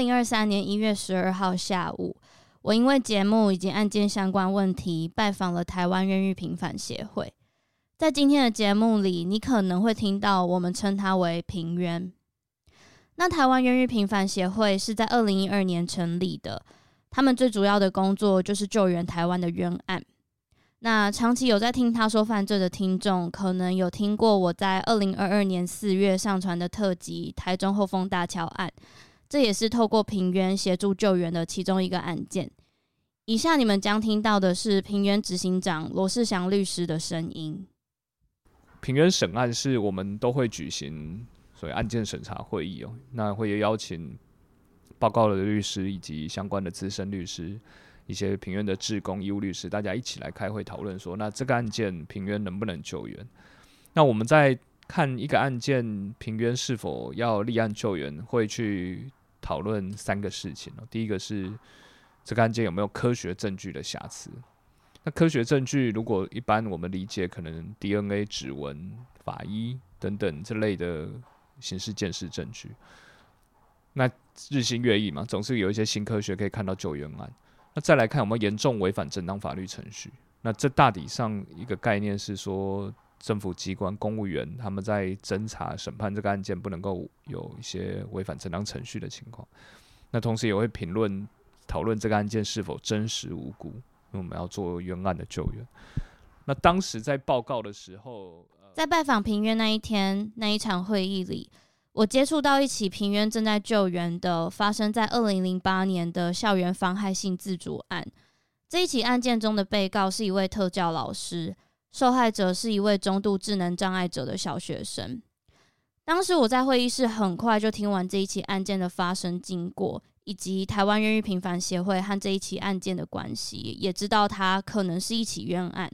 零二三年一月十二号下午，我因为节目以及案件相关问题，拜访了台湾冤狱平反协会。在今天的节目里，你可能会听到我们称它为平冤。那台湾冤狱平反协会是在二零一二年成立的，他们最主要的工作就是救援台湾的冤案。那长期有在听他说犯罪的听众，可能有听过我在二零二二年四月上传的特辑《台中后丰大桥案》。这也是透过平原协助救援的其中一个案件。以下你们将听到的是平原执行长罗世祥律师的声音。平原审案是我们都会举行所谓案件审查会议哦，那会邀请报告的律师以及相关的资深律师，一些平原的志工、义务律师，大家一起来开会讨论说，那这个案件平原能不能救援？那我们在看一个案件平原是否要立案救援，会去。讨论三个事情哦，第一个是这个案件有没有科学证据的瑕疵。那科学证据，如果一般我们理解，可能 DNA 指纹、法医等等这类的刑事鉴识证据。那日新月异嘛，总是有一些新科学可以看到救援案。那再来看有没有严重违反正当法律程序。那这大体上一个概念是说。政府机关公务员他们在侦查审判这个案件，不能够有一些违反正当程序的情况。那同时也会评论讨论这个案件是否真实无辜，因为我们要做冤案的救援。那当时在报告的时候，在拜访平原那一天那一场会议里，我接触到一起平原正在救援的，发生在二零零八年的校园妨害性自主案。这一起案件中的被告是一位特教老师。受害者是一位中度智能障碍者的小学生。当时我在会议室，很快就听完这一起案件的发生经过，以及台湾冤狱平反协会和这一起案件的关系，也知道它可能是一起冤案。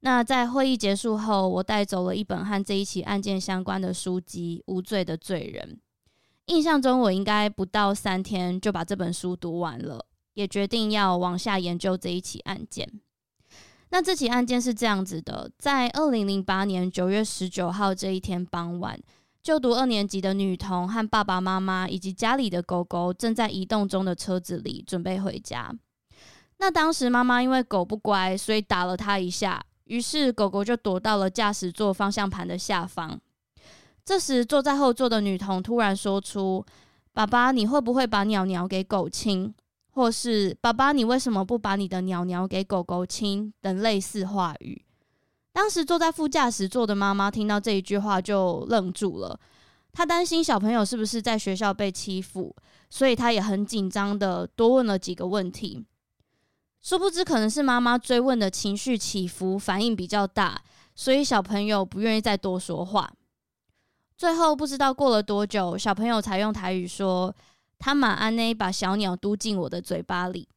那在会议结束后，我带走了一本和这一起案件相关的书籍《无罪的罪人》。印象中，我应该不到三天就把这本书读完了，也决定要往下研究这一起案件。那这起案件是这样子的，在二零零八年九月十九号这一天傍晚，就读二年级的女童和爸爸妈妈以及家里的狗狗正在移动中的车子里准备回家。那当时妈妈因为狗不乖，所以打了它一下，于是狗狗就躲到了驾驶座方向盘的下方。这时坐在后座的女童突然说出：“爸爸，你会不会把鸟鸟给狗亲？”或是爸爸，你为什么不把你的鸟鸟给狗狗亲？等类似话语。当时坐在副驾驶座的妈妈听到这一句话就愣住了，她担心小朋友是不是在学校被欺负，所以她也很紧张的多问了几个问题。殊不知可能是妈妈追问的情绪起伏反应比较大，所以小朋友不愿意再多说话。最后不知道过了多久，小朋友才用台语说。他马安内把小鸟嘟进我的嘴巴里。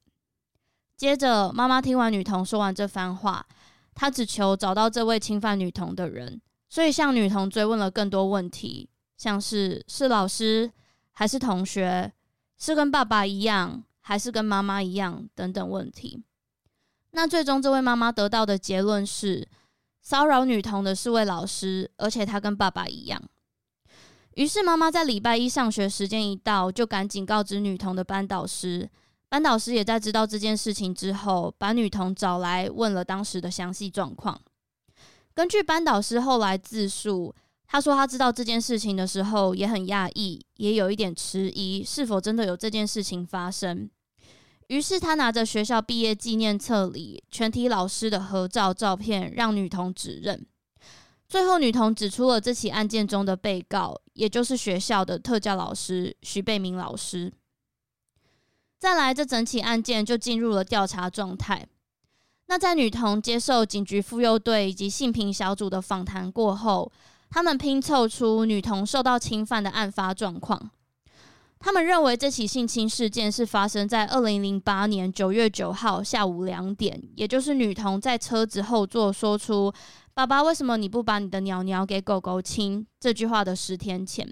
接着，妈妈听完女童说完这番话，她只求找到这位侵犯女童的人，所以向女童追问了更多问题，像是是老师还是同学，是跟爸爸一样还是跟妈妈一样等等问题。那最终，这位妈妈得到的结论是，骚扰女童的是位老师，而且他跟爸爸一样。于是妈妈在礼拜一上学时间一到，就赶紧告知女童的班导师。班导师也在知道这件事情之后，把女童找来问了当时的详细状况。根据班导师后来自述，他说他知道这件事情的时候也很讶异，也有一点迟疑，是否真的有这件事情发生。于是他拿着学校毕业纪念册里全体老师的合照照片，让女童指认。最后，女童指出了这起案件中的被告，也就是学校的特教老师徐贝明老师。再来，这整起案件就进入了调查状态。那在女童接受警局妇幼队以及性平小组的访谈过后，他们拼凑出女童受到侵犯的案发状况。他们认为这起性侵事件是发生在二零零八年九月九号下午两点，也就是女童在车子后座说出“爸爸，为什么你不把你的鸟鸟给狗狗亲”这句话的十天前。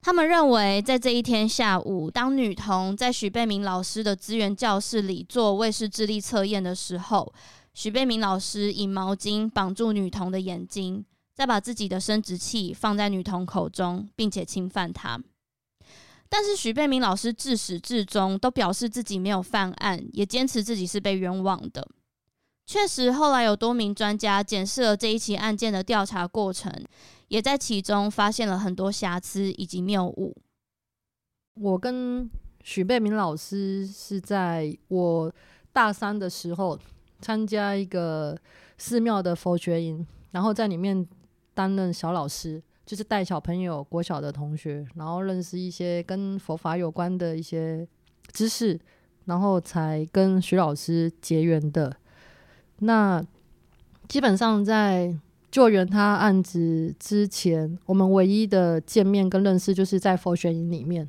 他们认为，在这一天下午，当女童在许贝明老师的资源教室里做卫士智力测验的时候，许贝明老师以毛巾绑住女童的眼睛，再把自己的生殖器放在女童口中，并且侵犯她。但是许贝明老师自始至终都表示自己没有犯案，也坚持自己是被冤枉的。确实，后来有多名专家检视了这一起案件的调查过程，也在其中发现了很多瑕疵以及谬误。我跟许贝明老师是在我大三的时候参加一个寺庙的佛学营，然后在里面担任小老师。就是带小朋友国小的同学，然后认识一些跟佛法有关的一些知识，然后才跟许老师结缘的。那基本上在救援他案子之前，我们唯一的见面跟认识就是在佛学营里面。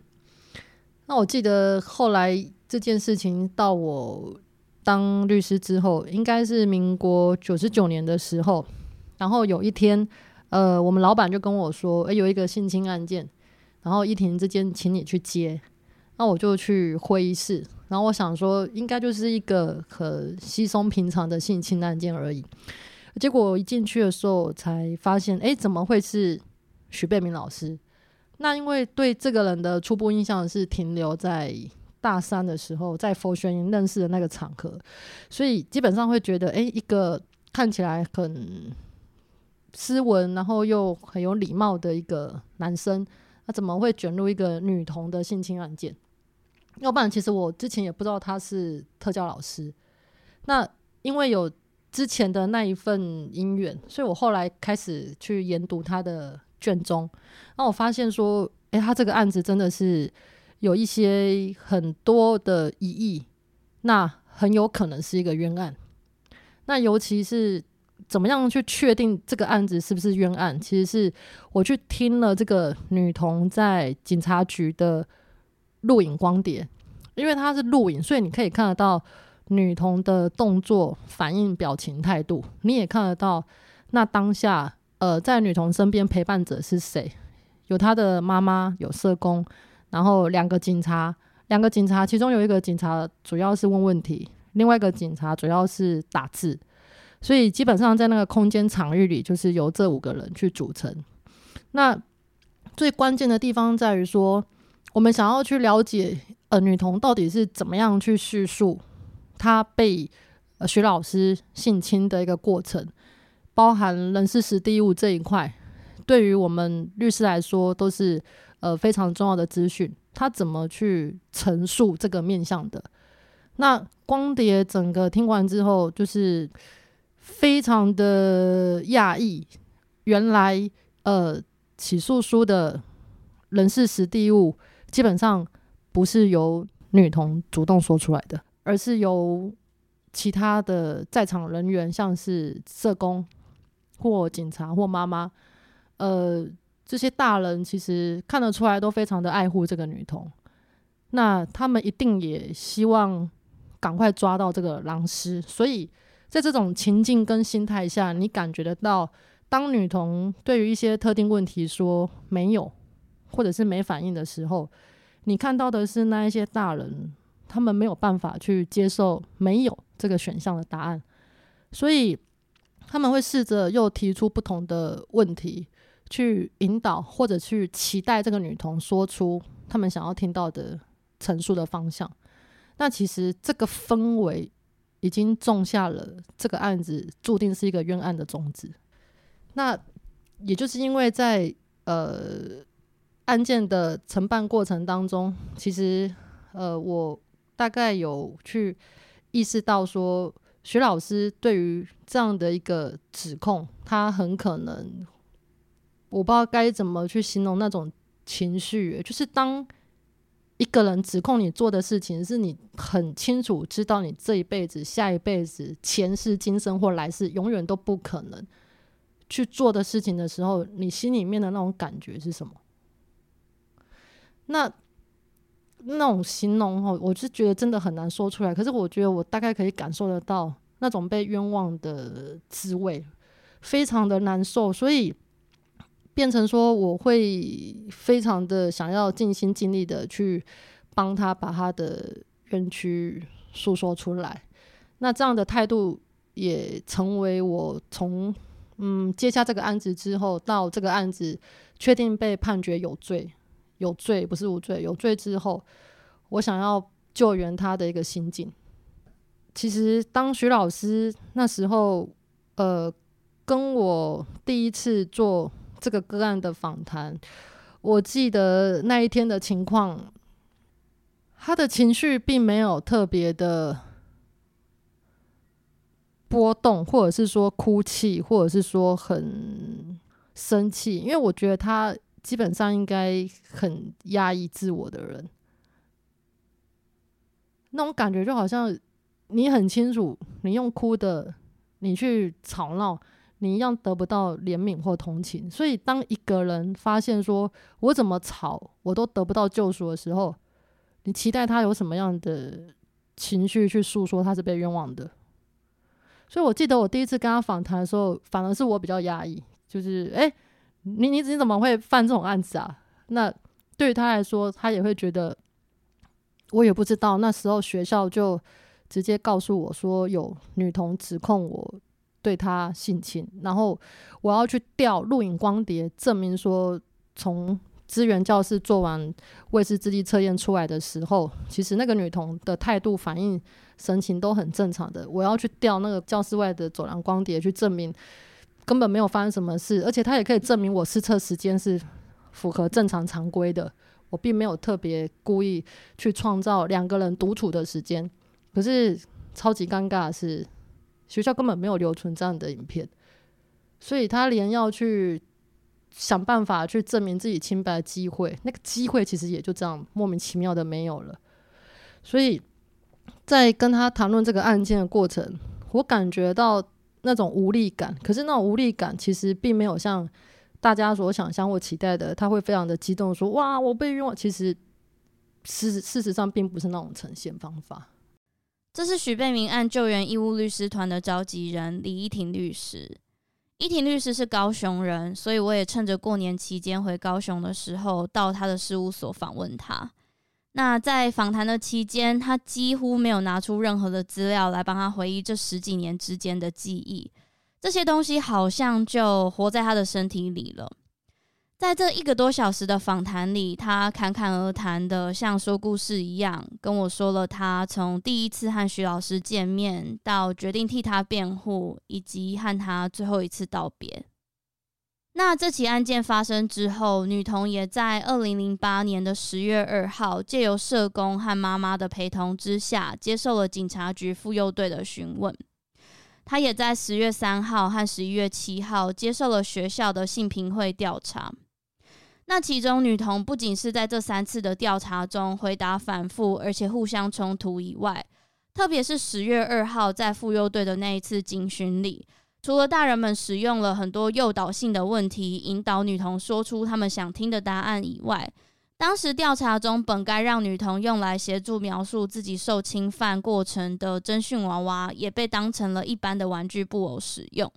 那我记得后来这件事情到我当律师之后，应该是民国九十九年的时候，然后有一天。呃，我们老板就跟我说，诶，有一个性侵案件，然后依婷这间请你去接，那我就去会议室，然后我想说，应该就是一个很稀松平常的性侵案件而已。结果一进去的时候，才发现，诶，怎么会是许贝明老师？那因为对这个人的初步印象是停留在大三的时候，在佛学院认识的那个场合，所以基本上会觉得，诶，一个看起来很。斯文，然后又很有礼貌的一个男生，他怎么会卷入一个女童的性侵案件？要不然，其实我之前也不知道他是特教老师。那因为有之前的那一份姻缘，所以我后来开始去研读他的卷宗。那我发现说，诶，他这个案子真的是有一些很多的疑义，那很有可能是一个冤案。那尤其是。怎么样去确定这个案子是不是冤案？其实是我去听了这个女童在警察局的录影光碟，因为它是录影，所以你可以看得到女童的动作、反应、表情、态度，你也看得到那当下呃，在女童身边陪伴者是谁？有她的妈妈，有社工，然后两个警察，两个警察，其中有一个警察主要是问问题，另外一个警察主要是打字。所以基本上在那个空间场域里，就是由这五个人去组成。那最关键的地方在于说，我们想要去了解呃女童到底是怎么样去叙述她被呃许老师性侵的一个过程，包含人事时地物这一块，对于我们律师来说都是呃非常重要的资讯。她怎么去陈述这个面向的？那光碟整个听完之后，就是。非常的讶异，原来呃起诉书的人事时地物基本上不是由女童主动说出来的，而是由其他的在场人员，像是社工或警察或妈妈，呃这些大人其实看得出来都非常的爱护这个女童，那他们一定也希望赶快抓到这个狼师，所以。在这种情境跟心态下，你感觉得到，当女童对于一些特定问题说没有，或者是没反应的时候，你看到的是那一些大人，他们没有办法去接受没有这个选项的答案，所以他们会试着又提出不同的问题，去引导或者去期待这个女童说出他们想要听到的陈述的方向。那其实这个氛围。已经种下了这个案子注定是一个冤案的种子。那也就是因为在呃案件的承办过程当中，其实呃我大概有去意识到说，徐老师对于这样的一个指控，他很可能我不知道该怎么去形容那种情绪，就是当一个人指控你做的事情，是你很清楚知道你这一辈子、下一辈子、前世今生或来世永远都不可能去做的事情的时候，你心里面的那种感觉是什么？那那种形容哦，我是觉得真的很难说出来。可是我觉得我大概可以感受得到那种被冤枉的滋味，非常的难受，所以。变成说，我会非常的想要尽心尽力的去帮他把他的冤屈诉说出来。那这样的态度也成为我从嗯接下这个案子之后，到这个案子确定被判决有罪，有罪不是无罪，有罪之后，我想要救援他的一个心境。其实当徐老师那时候，呃，跟我第一次做。这个个案的访谈，我记得那一天的情况，他的情绪并没有特别的波动，或者是说哭泣，或者是说很生气，因为我觉得他基本上应该很压抑自我的人，那种感觉就好像你很清楚，你用哭的，你去吵闹。你一样得不到怜悯或同情，所以当一个人发现说我怎么吵我都得不到救赎的时候，你期待他有什么样的情绪去诉说他是被冤枉的？所以我记得我第一次跟他访谈的时候，反而是我比较压抑，就是诶、你你你怎么会犯这种案子啊？那对于他来说，他也会觉得我也不知道。那时候学校就直接告诉我说有女童指控我。对他性侵，然后我要去调录影光碟，证明说从资源教室做完魏氏智力测验出来的时候，其实那个女童的态度、反应、神情都很正常的。我要去调那个教室外的走廊光碟，去证明根本没有发生什么事，而且他也可以证明我试测时间是符合正常常规的。我并没有特别故意去创造两个人独处的时间，可是超级尴尬的是。学校根本没有留存这样的影片，所以他连要去想办法去证明自己清白的机会，那个机会其实也就这样莫名其妙的没有了。所以在跟他谈论这个案件的过程，我感觉到那种无力感。可是那种无力感其实并没有像大家所想象或期待的，他会非常的激动说：“哇，我被冤枉！”其实事事实上并不是那种呈现方法。这是许贝明案救援义务律师团的召集人李依婷律师。依婷律师是高雄人，所以我也趁着过年期间回高雄的时候，到他的事务所访问他。那在访谈的期间，他几乎没有拿出任何的资料来帮他回忆这十几年之间的记忆，这些东西好像就活在他的身体里了。在这一个多小时的访谈里，他侃侃而谈的像说故事一样，跟我说了他从第一次和徐老师见面到决定替他辩护，以及和他最后一次道别。那这起案件发生之后，女童也在二零零八年的十月二号，借由社工和妈妈的陪同之下，接受了警察局妇幼队的询问。她也在十月三号和十一月七号接受了学校的性平会调查。那其中女童不仅是在这三次的调查中回答反复，而且互相冲突以外，特别是十月二号在妇幼队的那一次警询里，除了大人们使用了很多诱导性的问题引导女童说出他们想听的答案以外，当时调查中本该让女童用来协助描述自己受侵犯过程的侦讯娃娃，也被当成了一般的玩具布偶使用。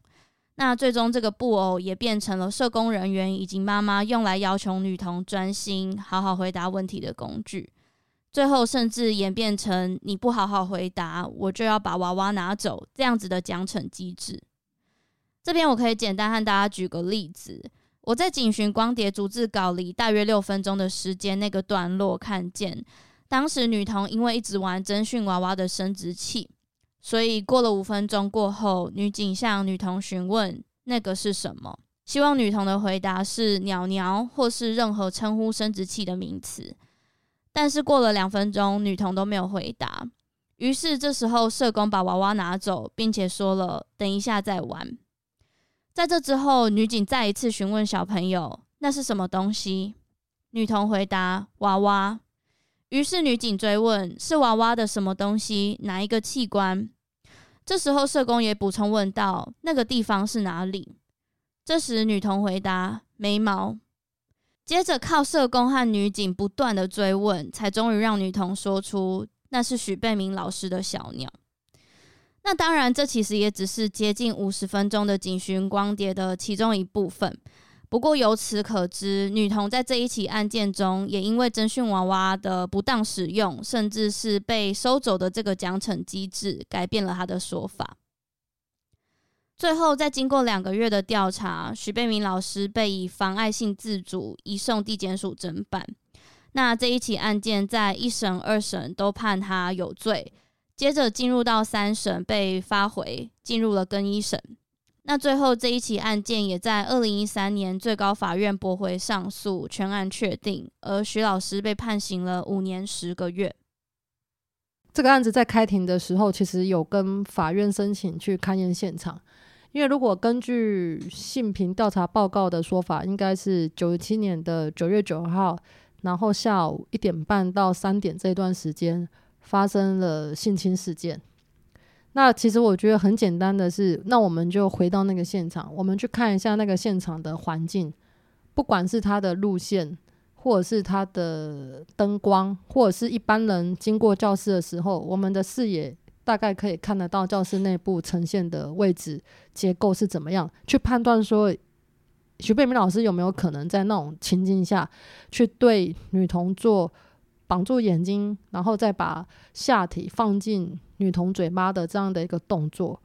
那最终，这个布偶也变成了社工人员以及妈妈用来要求女童专心、好好回答问题的工具。最后，甚至演变成你不好好回答，我就要把娃娃拿走这样子的奖惩机制。这边我可以简单和大家举个例子：我在警询光碟逐字稿里，大约六分钟的时间那个段落，看见当时女童因为一直玩征讯娃娃的生殖器。所以过了五分钟过后，女警向女童询问那个是什么，希望女童的回答是“鸟鸟”或是任何称呼生殖器的名词。但是过了两分钟，女童都没有回答。于是这时候社工把娃娃拿走，并且说了“等一下再玩”。在这之后，女警再一次询问小朋友那是什么东西，女童回答“娃娃”。于是女警追问：“是娃娃的什么东西？哪一个器官？”这时候社工也补充问道：“那个地方是哪里？”这时女童回答：“眉毛。”接着靠社工和女警不断的追问，才终于让女童说出那是许贝明老师的小鸟。那当然，这其实也只是接近五十分钟的警讯光碟的其中一部分。不过由此可知，女童在这一起案件中，也因为侦讯娃娃的不当使用，甚至是被收走的这个奖惩机制，改变了她的说法。最后，在经过两个月的调查，许贝明老师被以妨碍性自主移送地检署侦办。那这一起案件在一审、二审都判他有罪，接着进入到三审被发回，进入了更一审。那最后这一起案件也在二零一三年最高法院驳回上诉，全案确定，而徐老师被判刑了五年十个月。这个案子在开庭的时候，其实有跟法院申请去勘验现场，因为如果根据性平调查报告的说法，应该是九七年的九月九号，然后下午一点半到三点这段时间发生了性侵事件。那其实我觉得很简单的是，那我们就回到那个现场，我们去看一下那个现场的环境，不管是它的路线，或者是它的灯光，或者是一般人经过教室的时候，我们的视野大概可以看得到教室内部呈现的位置结构是怎么样，去判断说徐贝明老师有没有可能在那种情境下去对女童做绑住眼睛，然后再把下体放进。女童嘴巴的这样的一个动作，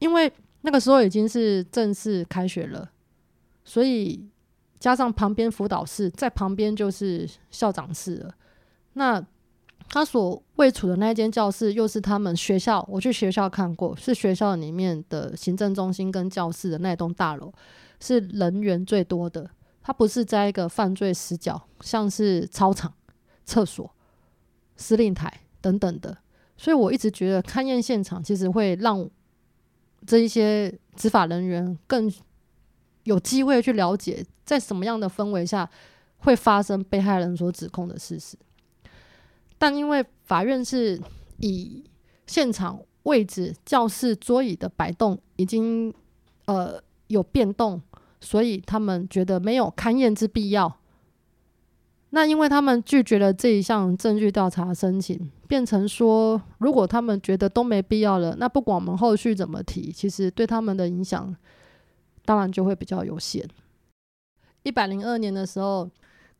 因为那个时候已经是正式开学了，所以加上旁边辅导室，在旁边就是校长室了。那他所位处的那间教室，又是他们学校，我去学校看过，是学校里面的行政中心跟教室的那一栋大楼，是人员最多的。它不是在一个犯罪死角，像是操场、厕所、司令台等等的。所以我一直觉得勘验现场其实会让这一些执法人员更有机会去了解，在什么样的氛围下会发生被害人所指控的事实。但因为法院是以现场位置、教室桌椅的摆动已经呃有变动，所以他们觉得没有勘验之必要。那因为他们拒绝了这一项证据调查申请，变成说，如果他们觉得都没必要了，那不管我们后续怎么提，其实对他们的影响当然就会比较有限。一百零二年的时候，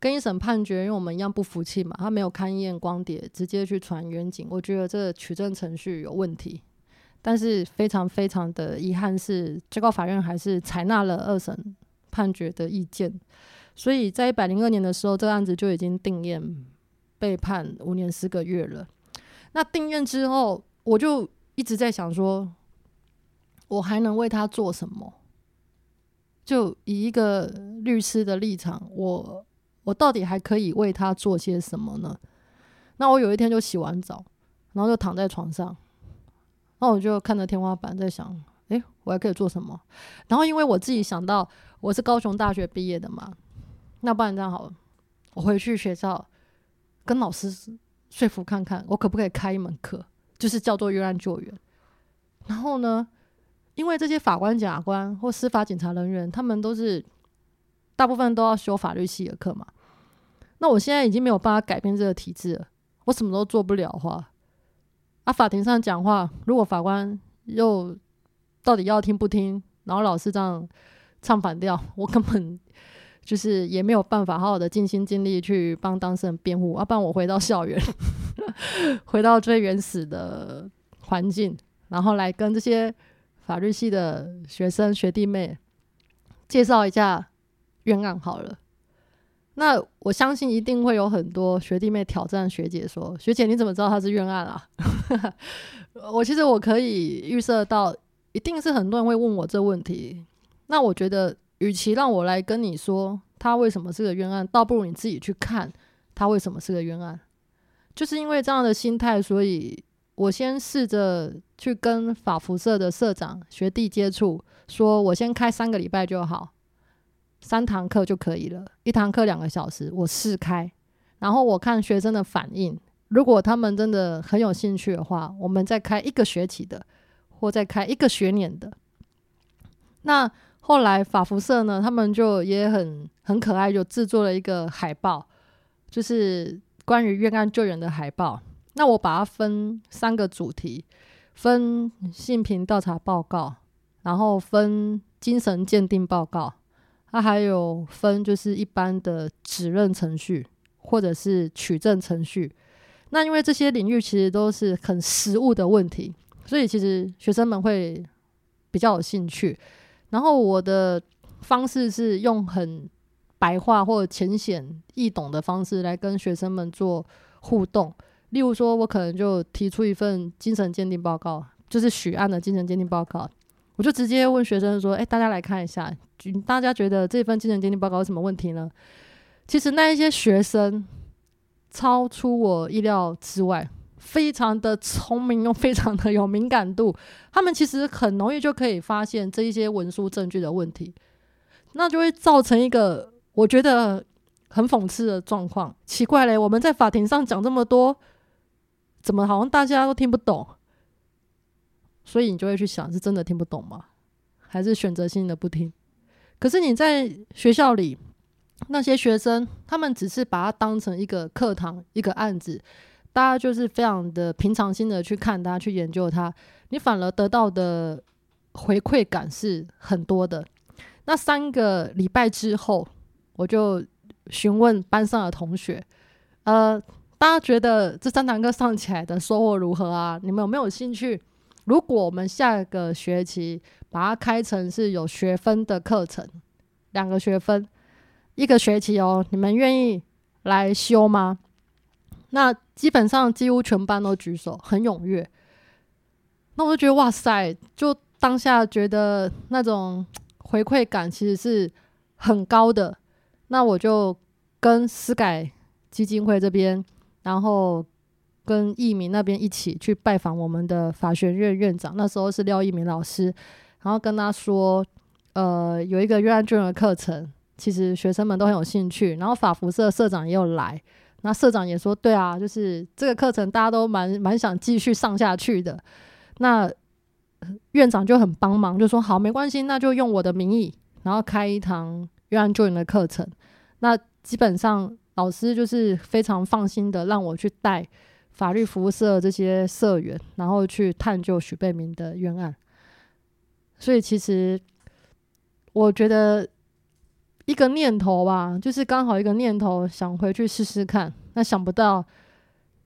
更一审判决，因为我们一样不服气嘛，他没有勘验光碟，直接去传远景，我觉得这取证程序有问题。但是非常非常的遗憾是，最高法院还是采纳了二审判决的意见。所以在一百零二年的时候，这个案子就已经定验，被判五年四个月了。那定验之后，我就一直在想说，我还能为他做什么？就以一个律师的立场，我我到底还可以为他做些什么呢？那我有一天就洗完澡，然后就躺在床上，那我就看着天花板，在想，诶，我还可以做什么？然后因为我自己想到我是高雄大学毕业的嘛。那不然这样好了，我回去学校跟老师说服看看，我可不可以开一门课，就是叫做冤案救援。然后呢，因为这些法官、检察官或司法警察人员，他们都是大部分都要修法律系的课嘛。那我现在已经没有办法改变这个体制了，我什么都做不了话，啊，法庭上讲话，如果法官又到底要听不听，然后老师这样唱反调，我根本。就是也没有办法好好的尽心尽力去帮当事人辩护，要不然我回到校园，回到最原始的环境，然后来跟这些法律系的学生学弟妹介绍一下冤案好了。那我相信一定会有很多学弟妹挑战学姐说：“学姐你怎么知道他是冤案啊？” 我其实我可以预设到，一定是很多人会问我这问题。那我觉得。与其让我来跟你说他为什么是个冤案，倒不如你自己去看他为什么是个冤案。就是因为这样的心态，所以我先试着去跟法服社的社长学弟接触，说我先开三个礼拜就好，三堂课就可以了，一堂课两个小时，我试开，然后我看学生的反应，如果他们真的很有兴趣的话，我们再开一个学期的，或再开一个学年的。那后来法服社呢，他们就也很很可爱，就制作了一个海报，就是关于冤案救援的海报。那我把它分三个主题，分性平调查报告，然后分精神鉴定报告，它还有分就是一般的指认程序或者是取证程序。那因为这些领域其实都是很实务的问题，所以其实学生们会比较有兴趣。然后我的方式是用很白话或者浅显易懂的方式来跟学生们做互动。例如说，我可能就提出一份精神鉴定报告，就是许案的精神鉴定报告，我就直接问学生说：“哎，大家来看一下，大家觉得这份精神鉴定报告有什么问题呢？”其实那一些学生超出我意料之外。非常的聪明又非常的有敏感度，他们其实很容易就可以发现这一些文书证据的问题，那就会造成一个我觉得很讽刺的状况。奇怪嘞，我们在法庭上讲这么多，怎么好像大家都听不懂？所以你就会去想，是真的听不懂吗？还是选择性的不听？可是你在学校里，那些学生，他们只是把它当成一个课堂，一个案子。大家就是非常的平常心的去看它，去研究它，你反而得到的回馈感是很多的。那三个礼拜之后，我就询问班上的同学，呃，大家觉得这三堂课上起来的收获如何啊？你们有没有兴趣？如果我们下个学期把它开成是有学分的课程，两个学分，一个学期哦，你们愿意来修吗？那基本上几乎全班都举手，很踊跃。那我就觉得哇塞，就当下觉得那种回馈感其实是很高的。那我就跟思改基金会这边，然后跟义民那边一起去拜访我们的法学院院长，那时候是廖义民老师，然后跟他说，呃，有一个冤案救援的课程，其实学生们都很有兴趣，然后法服社社长也有来。那社长也说，对啊，就是这个课程大家都蛮蛮想继续上下去的。那院长就很帮忙，就说好，没关系，那就用我的名义，然后开一堂冤案救援的课程。那基本上老师就是非常放心的让我去带法律服务社这些社员，然后去探究许贝明的冤案。所以其实我觉得。一个念头吧，就是刚好一个念头，想回去试试看。那想不到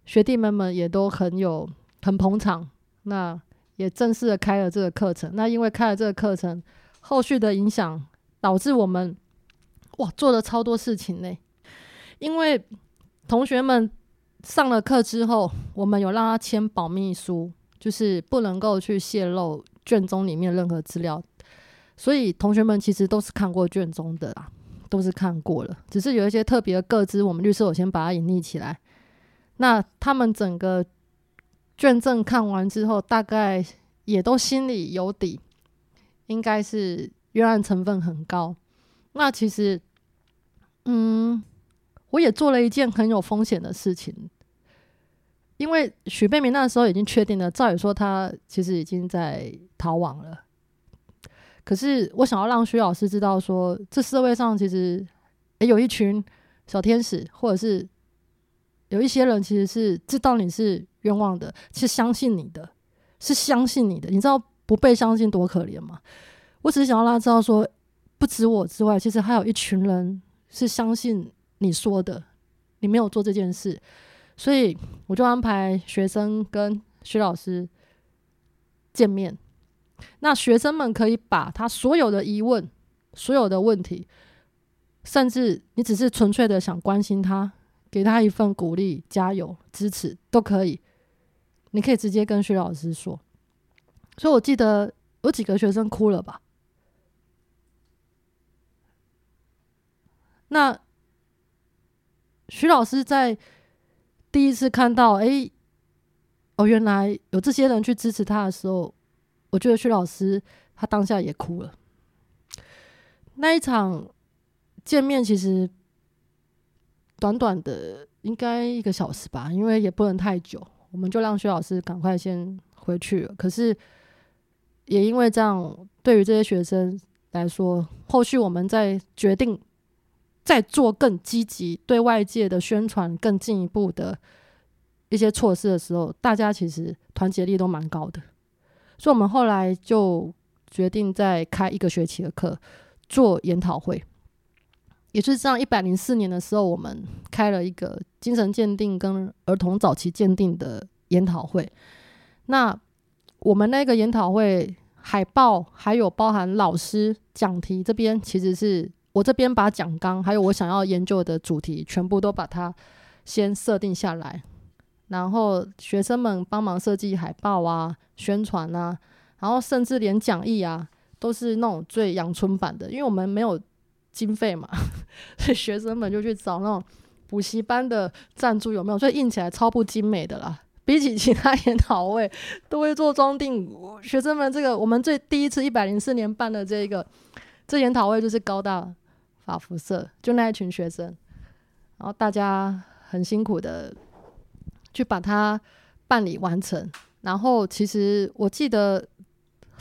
学弟们们也都很有很捧场，那也正式的开了这个课程。那因为开了这个课程，后续的影响导致我们哇做了超多事情呢。因为同学们上了课之后，我们有让他签保密书，就是不能够去泄露卷宗里面任何资料。所以同学们其实都是看过卷宗的啦，都是看过了，只是有一些特别的个资，我们律师我先把它隐匿起来。那他们整个卷证看完之后，大概也都心里有底，应该是冤案成分很高。那其实，嗯，我也做了一件很有风险的事情，因为许贝明那时候已经确定了，照理说他其实已经在逃亡了。可是我想要让徐老师知道说，这社会上其实也有一群小天使，或者是有一些人其实是知道你是冤枉的，是相信你的，是相信你的。你知道不被相信多可怜吗？我只是想要让他知道说，不止我之外，其实还有一群人是相信你说的，你没有做这件事，所以我就安排学生跟徐老师见面。那学生们可以把他所有的疑问、所有的问题，甚至你只是纯粹的想关心他，给他一份鼓励、加油、支持都可以。你可以直接跟徐老师说。所以我记得有几个学生哭了吧？那徐老师在第一次看到，哎，哦，原来有这些人去支持他的时候。我觉得薛老师他当下也哭了。那一场见面其实短短的应该一个小时吧，因为也不能太久，我们就让薛老师赶快先回去了。可是也因为这样，对于这些学生来说，后续我们在决定再做更积极对外界的宣传、更进一步的一些措施的时候，大家其实团结力都蛮高的，所以我们后来就决定再开一个学期的课，做研讨会。也就是这样，一百零四年的时候，我们开了一个精神鉴定跟儿童早期鉴定的研讨会。那我们那个研讨会海报还有包含老师讲题这边，其实是我这边把讲纲还有我想要研究的主题全部都把它先设定下来，然后学生们帮忙设计海报啊、宣传啊，然后甚至连讲义啊都是那种最阳春版的，因为我们没有。经费嘛，所以学生们就去找那种补习班的赞助，有没有？所以印起来超不精美的啦。比起其他研讨会，都会做装订。学生们这个，我们最第一次一百零四年办的这一个这研讨会，就是高大法服社，就那一群学生，然后大家很辛苦的去把它办理完成。然后其实我记得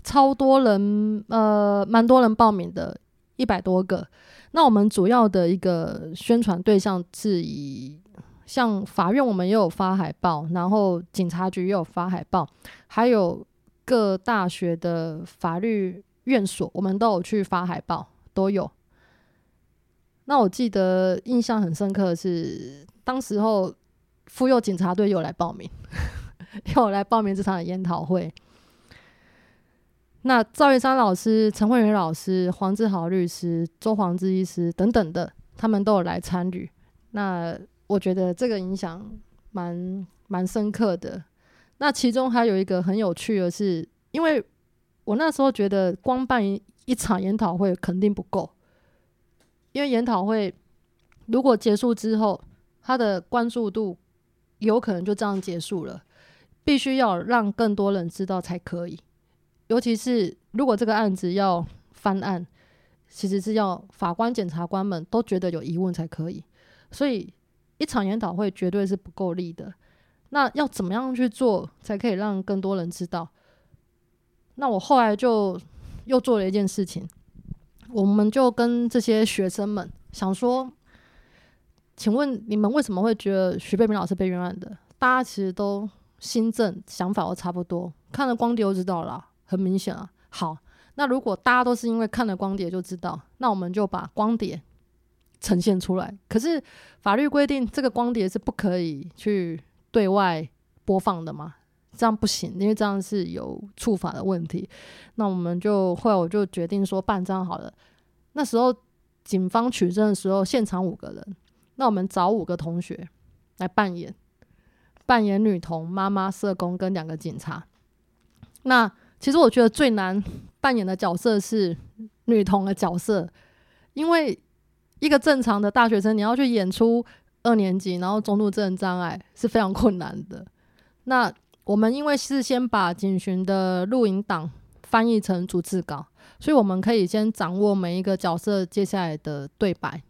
超多人，呃，蛮多人报名的。一百多个，那我们主要的一个宣传对象是以像法院，我们也有发海报，然后警察局也有发海报，还有各大学的法律院所，我们都有去发海报，都有。那我记得印象很深刻的是，当时候妇幼警察队又来报名，又来报名这场研讨会。那赵玉山老师、陈慧云老师、黄志豪律师、周黄志医师等等的，他们都有来参与。那我觉得这个影响蛮蛮深刻的。那其中还有一个很有趣的是，因为我那时候觉得光办一一场研讨会肯定不够，因为研讨会如果结束之后，它的关注度有可能就这样结束了，必须要让更多人知道才可以。尤其是如果这个案子要翻案，其实是要法官、检察官们都觉得有疑问才可以。所以一场研讨会绝对是不够力的。那要怎么样去做才可以让更多人知道？那我后来就又做了一件事情，我们就跟这些学生们想说，请问你们为什么会觉得徐贝明老师被冤案的？大家其实都心证想法都差不多，看了光碟就知道了。很明显啊，好，那如果大家都是因为看了光碟就知道，那我们就把光碟呈现出来。可是法律规定这个光碟是不可以去对外播放的嘛？这样不行，因为这样是有触法的问题。那我们就后来我就决定说办张好了。那时候警方取证的时候，现场五个人，那我们找五个同学来扮演，扮演女童、妈妈、社工跟两个警察。那其实我觉得最难扮演的角色是女童的角色，因为一个正常的大学生，你要去演出二年级，然后中度智能障碍是非常困难的。那我们因为事先把警巡的录影档翻译成逐字稿，所以我们可以先掌握每一个角色接下来的对白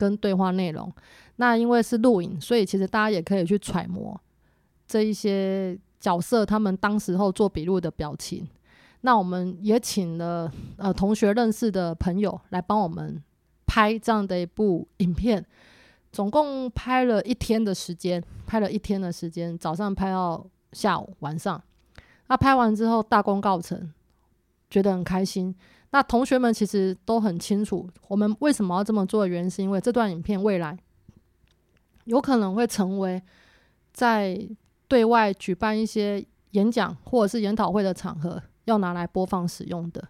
跟对话内容。那因为是录影，所以其实大家也可以去揣摩这一些。角色他们当时候做笔录的表情，那我们也请了呃同学认识的朋友来帮我们拍这样的一部影片，总共拍了一天的时间，拍了一天的时间，早上拍到下午晚上。那拍完之后大功告成，觉得很开心。那同学们其实都很清楚，我们为什么要这么做的原因，是因为这段影片未来有可能会成为在。对外举办一些演讲或者是研讨会的场合，要拿来播放使用的。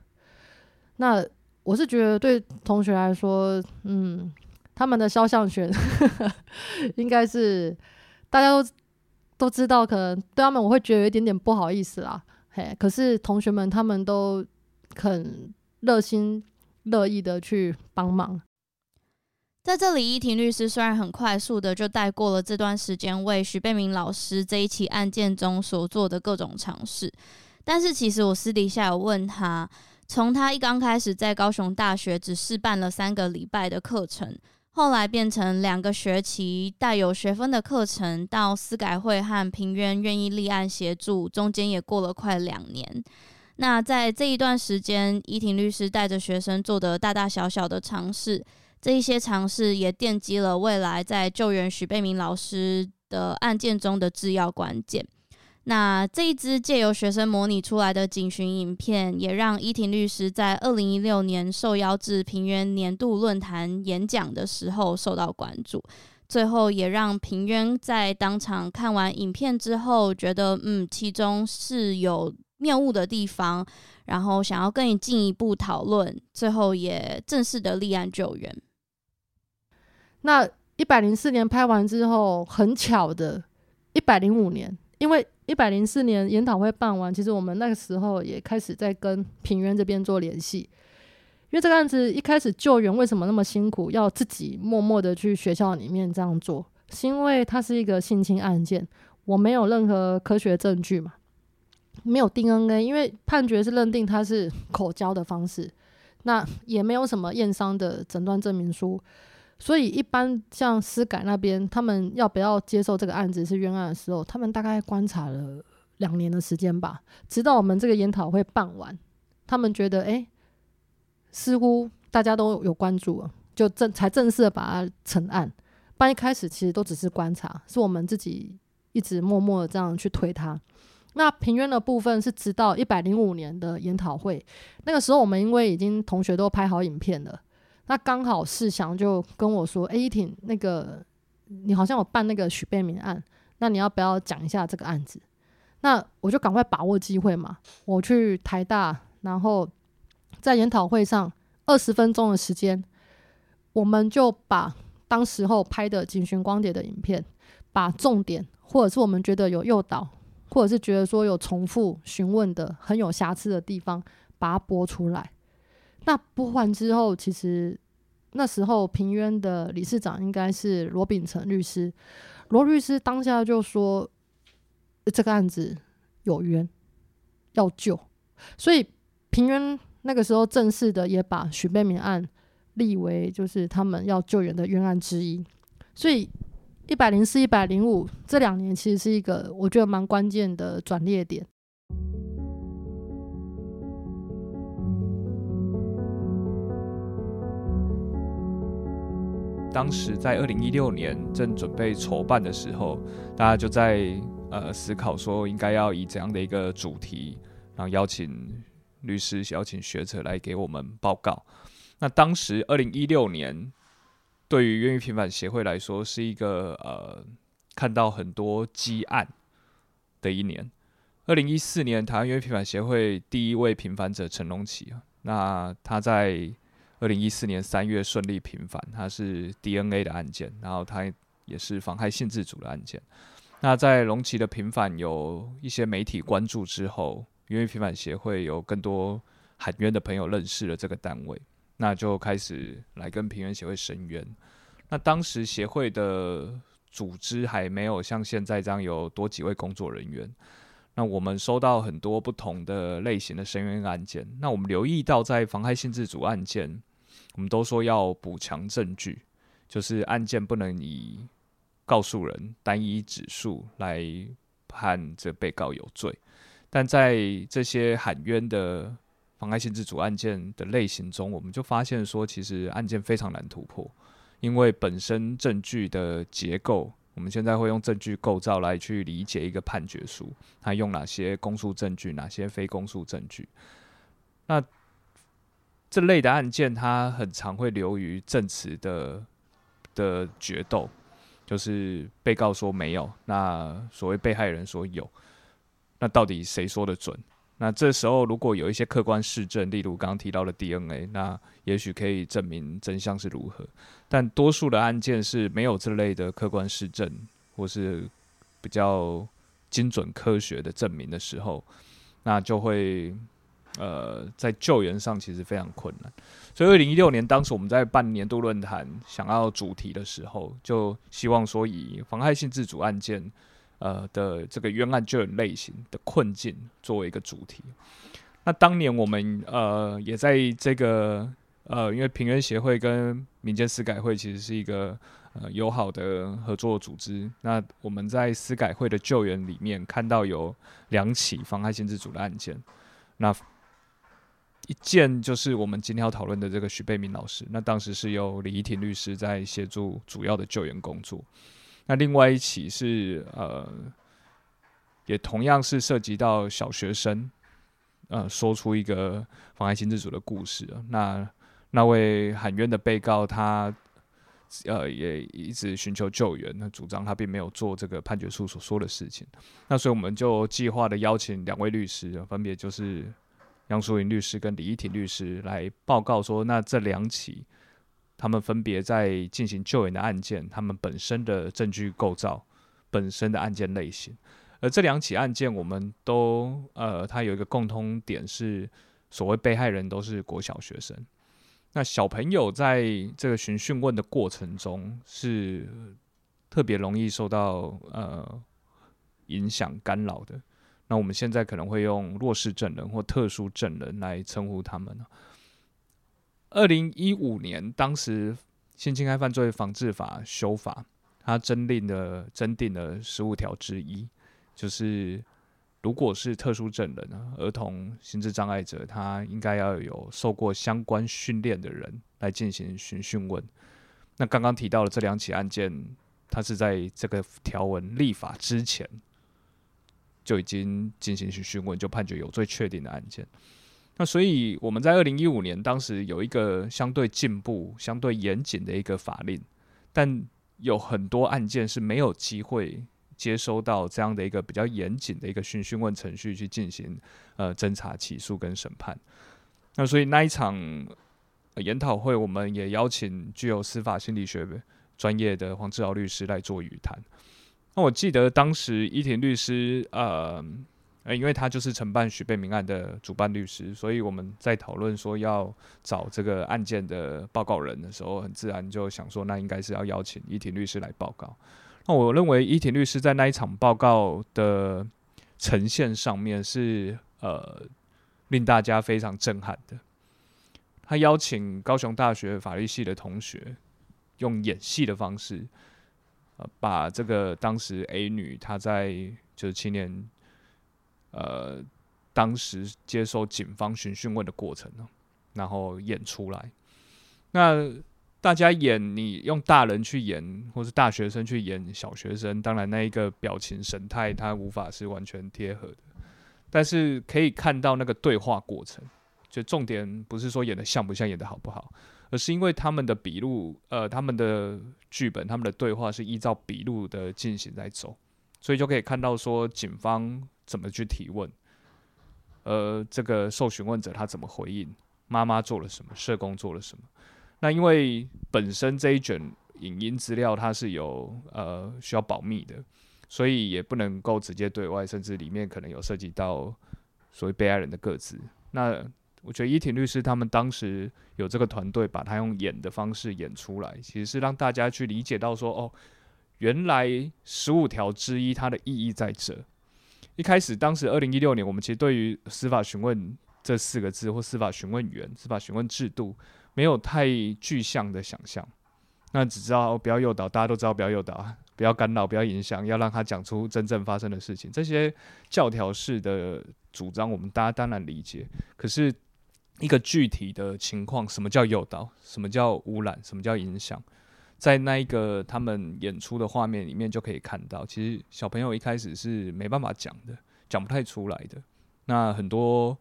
那我是觉得对同学来说，嗯，他们的肖像权 应该是大家都都知道，可能对他们我会觉得有一点点不好意思啦。嘿，可是同学们他们都很热心乐意的去帮忙。在这里，依婷律师虽然很快速的就带过了这段时间为许贝明老师这一起案件中所做的各种尝试，但是其实我私底下有问他，从他一刚开始在高雄大学只试办了三个礼拜的课程，后来变成两个学期带有学分的课程，到司改会和平冤愿意立案协助，中间也过了快两年。那在这一段时间，依婷律师带着学生做的大大小小的尝试，这一些尝试也奠基了未来在救援许贝明老师的案件中的制要关键。那这一支借由学生模拟出来的警巡影片，也让依婷律师在二零一六年受邀至平冤年度论坛演讲的时候受到关注。最后也让平冤在当场看完影片之后，觉得嗯，其中是有谬误的地方，然后想要更进一步讨论，最后也正式的立案救援。那一百零四年拍完之后，很巧的，一百零五年，因为。一百零四年研讨会办完，其实我们那个时候也开始在跟平原这边做联系，因为这个案子一开始救援为什么那么辛苦，要自己默默的去学校里面这样做，是因为它是一个性侵案件，我没有任何科学证据嘛，没有 DNA，因为判决是认定他是口交的方式，那也没有什么验伤的诊断证明书。所以，一般像司改那边，他们要不要接受这个案子是冤案的时候，他们大概观察了两年的时间吧，直到我们这个研讨会办完，他们觉得，哎、似乎大家都有关注了，就正才正式的把它成案。不然一开始其实都只是观察，是我们自己一直默默的这样去推它。那平冤的部分是直到一百零五年的研讨会，那个时候我们因为已经同学都拍好影片了。那刚好世祥就跟我说：“哎、欸，婷，那个你好像有办那个许贝明案，那你要不要讲一下这个案子？”那我就赶快把握机会嘛，我去台大，然后在研讨会上二十分钟的时间，我们就把当时候拍的警巡光碟的影片，把重点或者是我们觉得有诱导，或者是觉得说有重复询问的很有瑕疵的地方，把它播出来。那播完之后，其实那时候平冤的理事长应该是罗秉成律师，罗律师当下就说这个案子有冤要救，所以平冤那个时候正式的也把许贝明案立为就是他们要救援的冤案之一，所以一百零四、一百零五这两年其实是一个我觉得蛮关键的转捩点。当时在二零一六年正准备筹办的时候，大家就在呃思考说，应该要以怎样的一个主题，然后邀请律师、邀请学者来给我们报告。那当时二零一六年，对于冤狱平反协会来说，是一个呃看到很多积案的一年。二零一四年，台湾冤狱平反协会第一位平反者陈龙奇，那他在。二零一四年三月顺利平反，他是 DNA 的案件，然后他也是妨害性自主的案件。那在龙崎的平反有一些媒体关注之后，冤狱平反协会有更多喊冤的朋友认识了这个单位，那就开始来跟平原协会申冤。那当时协会的组织还没有像现在这样有多几位工作人员。那我们收到很多不同的类型的申冤案件，那我们留意到在妨害性自主案件。我们都说要补强证据，就是案件不能以告诉人单一指数来判这被告有罪。但在这些喊冤的妨害性自主案件的类型中，我们就发现说，其实案件非常难突破，因为本身证据的结构，我们现在会用证据构造来去理解一个判决书，它用哪些公诉证据，哪些非公诉证据。那这类的案件，它很常会流于证词的的决斗，就是被告说没有，那所谓被害人说有，那到底谁说的准？那这时候如果有一些客观事证，例如刚刚提到的 DNA，那也许可以证明真相是如何。但多数的案件是没有这类的客观事证，或是比较精准科学的证明的时候，那就会。呃，在救援上其实非常困难，所以二零一六年当时我们在办年度论坛，想要主题的时候，就希望说以妨害性自主案件，呃的这个冤案救援类型的困境作为一个主题。那当年我们呃也在这个呃，因为平原协会跟民间司改会其实是一个呃友好的合作组织。那我们在司改会的救援里面看到有两起妨害性自主的案件，那一件就是我们今天要讨论的这个许贝明老师，那当时是由李怡婷律师在协助主要的救援工作。那另外一起是呃，也同样是涉及到小学生。呃，说出一个妨碍性自主的故事。那那位喊冤的被告，他呃也一直寻求救援，那主张他并没有做这个判决书所说的事情。那所以我们就计划的邀请两位律师，分别就是杨淑云律师跟李依婷律师来报告说，那这两起他们分别在进行救援的案件，他们本身的证据构造、本身的案件类型。而这两起案件，我们都呃，它有一个共通点是，所谓被害人都是国小学生。那小朋友在这个询讯问的过程中，是特别容易受到呃影响干扰的。那我们现在可能会用弱势证人或特殊证人来称呼他们。二零一五年，当时性侵害犯罪防治法修法，它增订的增订了十五条之一。就是，如果是特殊证人，儿童心智障碍者，他应该要有受过相关训练的人来进行询讯问。那刚刚提到的这两起案件，它是在这个条文立法之前就已经进行询讯问，就判决有罪确定的案件。那所以我们在二零一五年当时有一个相对进步、相对严谨的一个法令，但有很多案件是没有机会。接收到这样的一个比较严谨的一个讯讯问程序去进行呃侦查、起诉跟审判。那所以那一场研讨会，我们也邀请具有司法心理学专业的黄志豪律师来做语谈。那我记得当时依婷律师呃，呃因为他就是承办许贝明案的主办律师，所以我们在讨论说要找这个案件的报告人的时候，很自然就想说，那应该是要邀请依婷律师来报告。那我认为依婷律师在那一场报告的呈现上面是呃令大家非常震撼的。他邀请高雄大学法律系的同学用演戏的方式，呃，把这个当时 A 女她在就是七年呃当时接受警方询讯问的过程呢，然后演出来。那大家演，你用大人去演，或是大学生去演小学生，当然那一个表情神态，他无法是完全贴合的。但是可以看到那个对话过程，就重点不是说演得像不像，演得好不好，而是因为他们的笔录，呃，他们的剧本，他们的对话是依照笔录的进行在走，所以就可以看到说警方怎么去提问，呃，这个受询问者他怎么回应，妈妈做了什么，社工做了什么。那因为本身这一卷影音资料它是有呃需要保密的，所以也不能够直接对外，甚至里面可能有涉及到所谓被害人的个资。那我觉得依婷律师他们当时有这个团队把他用演的方式演出来，其实是让大家去理解到说，哦，原来十五条之一它的意义在这。一开始当时二零一六年，我们其实对于司法询问这四个字或司法询问员、司法询问制度。没有太具象的想象，那只知道不要诱导，大家都知道不要诱导，不要干扰，不要影响，要让他讲出真正发生的事情。这些教条式的主张，我们大家当然理解。可是，一个具体的情况，什么叫诱导？什么叫污染？什么叫影响？在那一个他们演出的画面里面，就可以看到，其实小朋友一开始是没办法讲的，讲不太出来的。那很多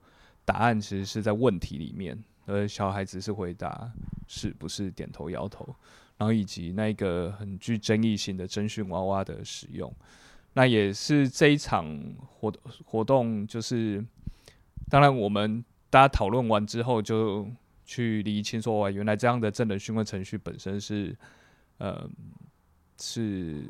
答案其实是在问题里面。而小孩子是回答是不是点头摇头，然后以及那个很具争议性的征讯娃娃的使用，那也是这一场活活动，就是当然我们大家讨论完之后，就去厘清说，哇，原来这样的证人讯问程序本身是呃是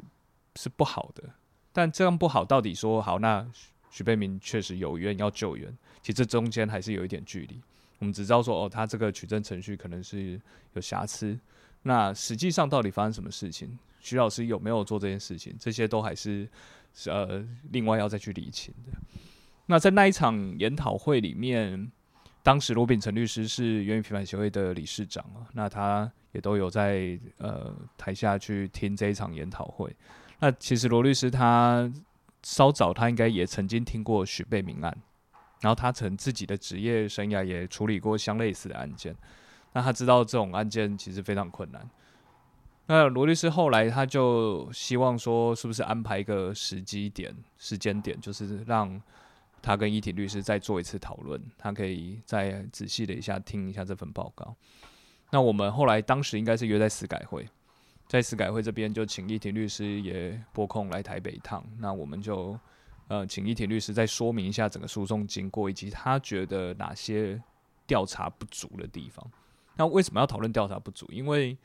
是不好的，但这样不好到底说好，那许贝明确实有冤要救援，其实这中间还是有一点距离。我们只知道说，哦，他这个取证程序可能是有瑕疵。那实际上到底发生什么事情？徐老师有没有做这件事情？这些都还是呃另外要再去理清的。那在那一场研讨会里面，当时罗秉成律师是源于平反协会的理事长，那他也都有在呃台下去听这一场研讨会。那其实罗律师他稍早他应该也曾经听过许贝明案，然后他曾自己的职业生涯也处理过相类似的案件，那他知道这种案件其实非常困难。那罗律师后来他就希望说，是不是安排一个时机点、时间点，就是让他跟依婷律师再做一次讨论，他可以再仔细的一下听一下这份报告。那我们后来当时应该是约在司改会，在司改会这边就请依婷律师也拨空来台北一趟。那我们就呃请依婷律师再说明一下整个诉讼经过，以及他觉得哪些调查不足的地方。那为什么要讨论调查不足？因为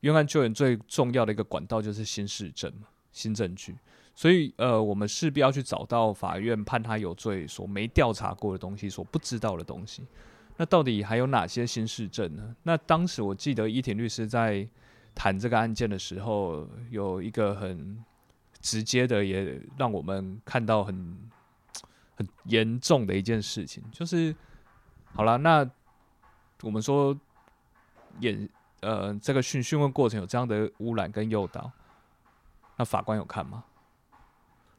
冤案救援最重要的一个管道就是新事证嘛，新证据，所以呃，我们势必要去找到法院判他有罪所没调查过的东西，所不知道的东西。那到底还有哪些新事证呢？那当时我记得依婷律师在谈这个案件的时候，有一个很直接的，也让我们看到很很严重的一件事情，就是好了，那我们说演。呃，这个讯讯问过程有这样的污染跟诱导，那法官有看吗？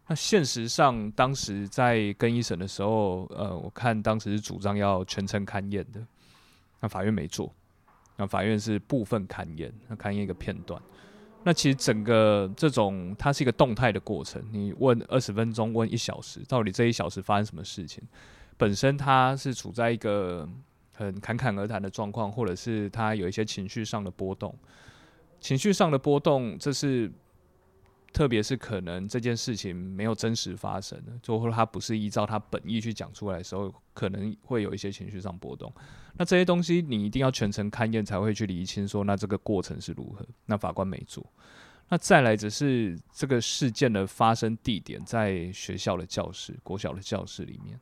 那现实上，当时在更一审的时候，呃，我看当时是主张要全程勘验的，那法院没做，那法院是部分勘验，那勘验一个片段。那其实整个这种它是一个动态的过程，你问二十分钟，问一小时，到底这一小时发生什么事情？本身它是处在一个。很侃侃而谈的状况，或者是他有一些情绪上的波动，情绪上的波动，这是特别是可能这件事情没有真实发生，就或者他不是依照他本意去讲出来的时候，可能会有一些情绪上波动。那这些东西你一定要全程勘验才会去厘清，说那这个过程是如何。那法官没做。那再来只是这个事件的发生地点在学校的教室，国小的教室里面。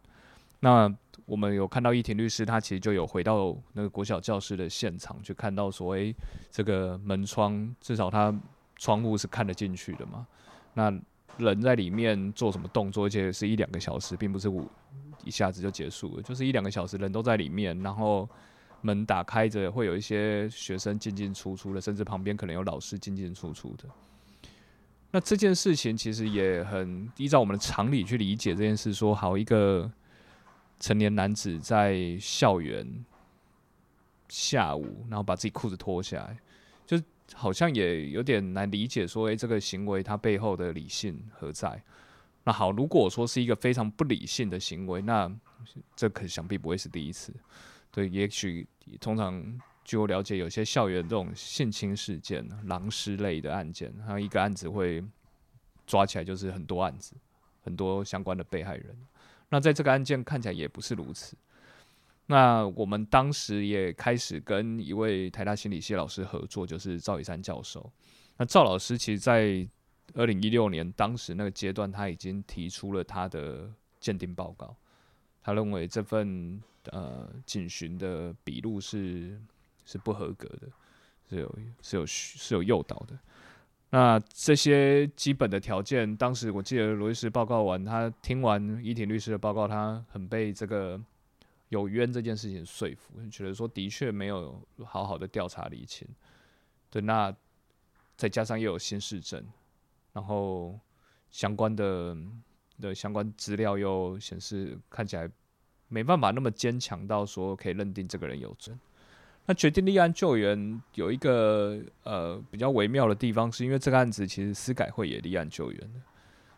那我们有看到一婷律师，他其实就有回到那个国小教室的现场，去看到说，诶，这个门窗至少他窗户是看得进去的嘛。那人在里面做什么动作，而且是一两个小时，并不是五一下子就结束了，就是一两个小时人都在里面，然后门打开着，会有一些学生进进出出的，甚至旁边可能有老师进进出出的。那这件事情其实也很依照我们的常理去理解这件事，说好一个。成年男子在校园下午，然后把自己裤子脱下来，好像也有点难理解，说，诶，这个行为它背后的理性何在？那好，如果说是一个非常不理性的行为，那这可想必不会是第一次。对，也许通常据我了解，有些校园这种性侵事件、狼师类的案件，还有一个案子会抓起来，就是很多案子，很多相关的被害人。那在这个案件看起来也不是如此。那我们当时也开始跟一位台大心理系老师合作，就是赵以山教授。那赵老师其实，在二零一六年当时那个阶段，他已经提出了他的鉴定报告。他认为这份呃警询的笔录是是不合格的，是有是有是有诱导的。那这些基本的条件，当时我记得罗律师报告完，他听完依婷律师的报告，他很被这个有冤这件事情说服，觉得说的确没有好好的调查厘清。对，那再加上又有新事证，然后相关的的相关资料又显示，看起来没办法那么坚强到说可以认定这个人有罪。那决定立案救援有一个呃比较微妙的地方，是因为这个案子其实司改会也立案救援。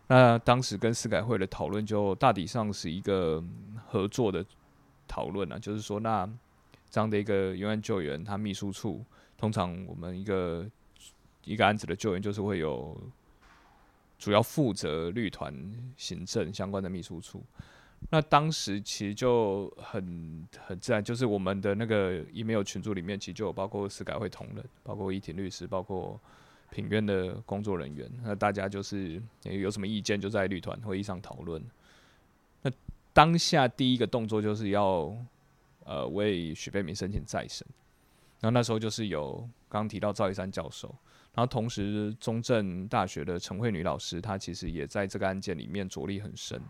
那当时跟司改会的讨论就大体上是一个合作的讨论啊，就是说那这样的一个冤案救援，他秘书处通常我们一个一个案子的救援就是会有主要负责律团行政相关的秘书处。那当时其实就很很自然，就是我们的那个 email 群组里面，其实就有包括司改会同仁，包括一庭律师，包括品院的工作人员。那大家就是有什么意见，就在律团会议上讨论。当下第一个动作就是要呃为许贝明申请再审。然后那时候就是有刚刚提到赵一山教授，然后同时中正大学的陈慧女老师，她其实也在这个案件里面着力很深。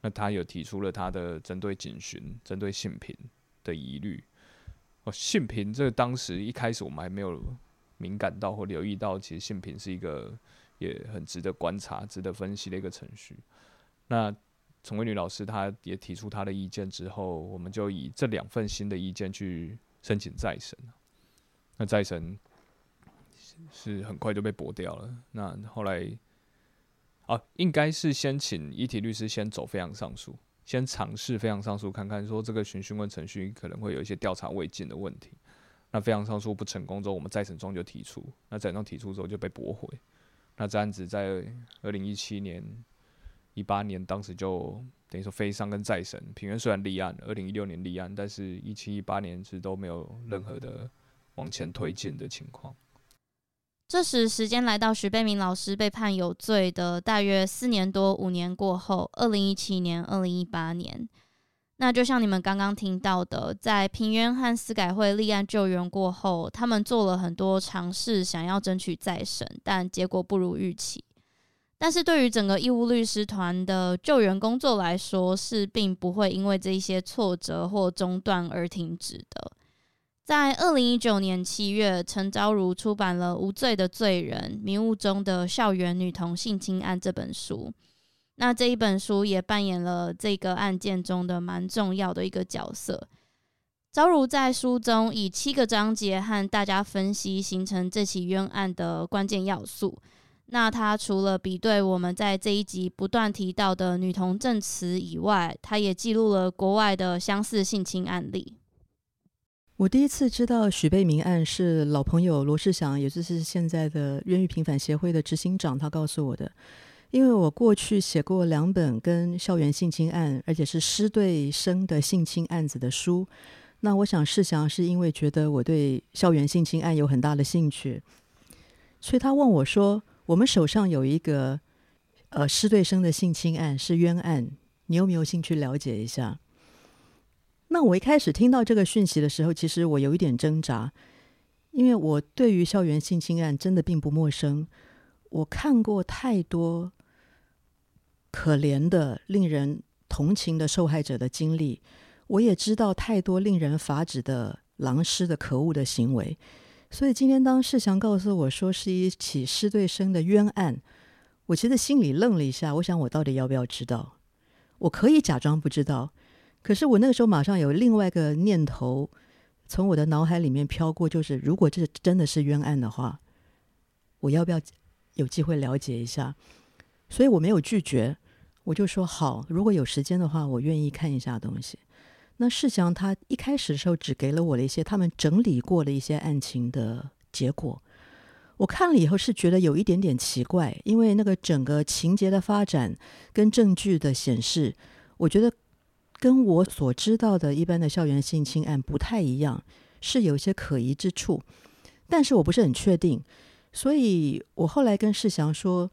那她有提出了她的针对警询、针对性平的疑虑。哦，性平这个当时一开始我们还没有敏感到或留意到，其实性平是一个也很值得观察、值得分析的一个程序。那陈维女老师她也提出她的意见之后，我们就以这两份新的意见去申请再审。那再审是很快就被驳掉了。那后来啊，应该是先请一体律师先走非常上诉，先尝试非常上诉看看，说这个询讯问程序可能会有一些调查未尽的问题。那非常上诉不成功之后，我们再审中就提出，那再审中提出之后就被驳回。那这案子在二零一七年。一八年当时就等于说非上跟再审，平原虽然立案，二零一六年立案，但是一七一八年是都没有任何的往前推进的情况。这时时间来到徐贝明老师被判有罪的大约四年多五年过后，二零一七年、二零一八年，那就像你们刚刚听到的，在平原和司改会立案救援过后，他们做了很多尝试，想要争取再审，但结果不如预期。但是对于整个义务律师团的救援工作来说，是并不会因为这一些挫折或中断而停止的。在二零一九年七月，陈昭如出版了《无罪的罪人：迷雾中的校园女童性侵案》这本书。那这一本书也扮演了这个案件中的蛮重要的一个角色。昭如在书中以七个章节和大家分析形成这起冤案的关键要素。那他除了比对我们在这一集不断提到的女童证词以外，他也记录了国外的相似性侵案例。我第一次知道许贝明案是老朋友罗世祥，也就是现在的冤狱平反协会的执行长，他告诉我的。因为我过去写过两本跟校园性侵案，而且是师对生的性侵案子的书。那我想世祥是因为觉得我对校园性侵案有很大的兴趣，所以他问我说。我们手上有一个呃师对生的性侵案，是冤案，你有没有兴趣了解一下？那我一开始听到这个讯息的时候，其实我有一点挣扎，因为我对于校园性侵案真的并不陌生，我看过太多可怜的、令人同情的受害者的经历，我也知道太多令人发指的狼师的可恶的行为。所以今天当世祥告诉我说是一起师对生的冤案，我其实心里愣了一下。我想我到底要不要知道？我可以假装不知道，可是我那个时候马上有另外一个念头从我的脑海里面飘过，就是如果这真的是冤案的话，我要不要有机会了解一下？所以我没有拒绝，我就说好，如果有时间的话，我愿意看一下东西。那世祥他一开始的时候只给了我了一些他们整理过的一些案情的结果，我看了以后是觉得有一点点奇怪，因为那个整个情节的发展跟证据的显示，我觉得跟我所知道的一般的校园性侵案不太一样，是有一些可疑之处，但是我不是很确定，所以我后来跟世祥说：“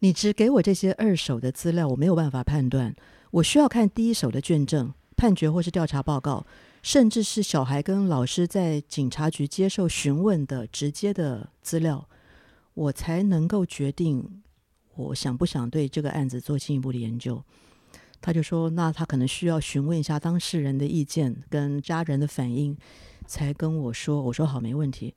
你只给我这些二手的资料，我没有办法判断，我需要看第一手的卷证。”判决或是调查报告，甚至是小孩跟老师在警察局接受询问的直接的资料，我才能够决定我想不想对这个案子做进一步的研究。他就说，那他可能需要询问一下当事人的意见跟家人的反应，才跟我说。我说好，没问题。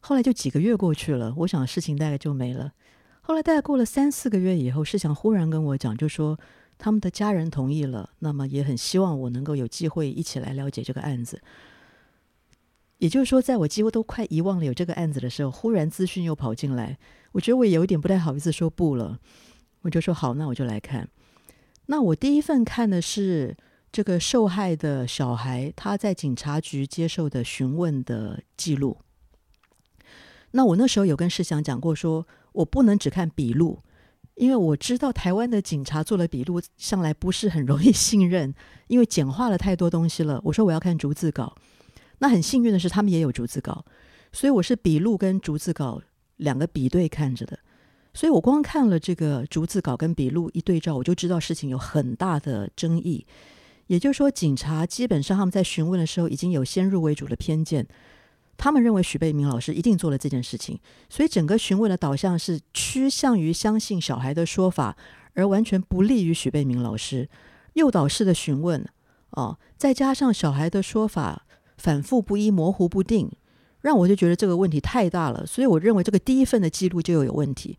后来就几个月过去了，我想事情大概就没了。后来大概过了三四个月以后，世祥忽然跟我讲，就说。他们的家人同意了，那么也很希望我能够有机会一起来了解这个案子。也就是说，在我几乎都快遗忘了有这个案子的时候，忽然资讯又跑进来，我觉得我也有点不太好意思说不了，我就说好，那我就来看。那我第一份看的是这个受害的小孩他在警察局接受的询问的记录。那我那时候有跟世祥讲过，说我不能只看笔录。因为我知道台湾的警察做了笔录，向来不是很容易 信任，因为简化了太多东西了。我说我要看逐字稿，那很幸运的是他们也有逐字稿，所以我是笔录跟逐字稿两个比对看着的。所以我光看了这个逐字稿跟笔录一对照，我就知道事情有很大的争议。也就是说，警察基本上他们在询问的时候已经有先入为主的偏见。他们认为许贝明老师一定做了这件事情，所以整个询问的导向是趋向于相信小孩的说法，而完全不利于许贝明老师。诱导式的询问，哦，再加上小孩的说法反复不一、模糊不定，让我就觉得这个问题太大了。所以我认为这个第一份的记录就有问题。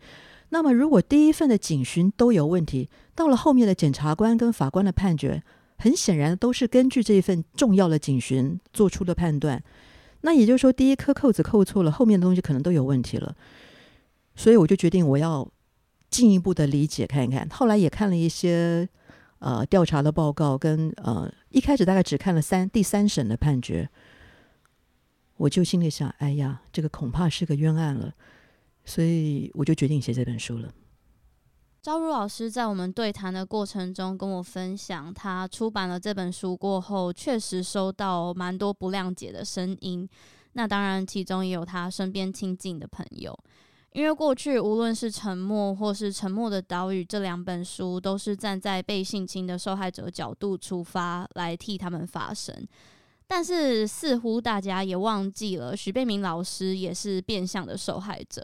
那么如果第一份的警询都有问题，到了后面的检察官跟法官的判决，很显然都是根据这一份重要的警询做出的判断。那也就是说，第一颗扣子扣错了，后面的东西可能都有问题了。所以我就决定我要进一步的理解看一看。后来也看了一些呃调查的报告，跟呃一开始大概只看了三第三审的判决，我就心里想：哎呀，这个恐怕是个冤案了。所以我就决定写这本书了。赵如老师在我们对谈的过程中跟我分享，他出版了这本书过后，确实收到蛮多不谅解的声音。那当然，其中也有他身边亲近的朋友，因为过去无论是《沉默》或是《沉默的岛屿》这两本书，都是站在被性侵的受害者角度出发来替他们发声。但是似乎大家也忘记了，许贝明老师也是变相的受害者。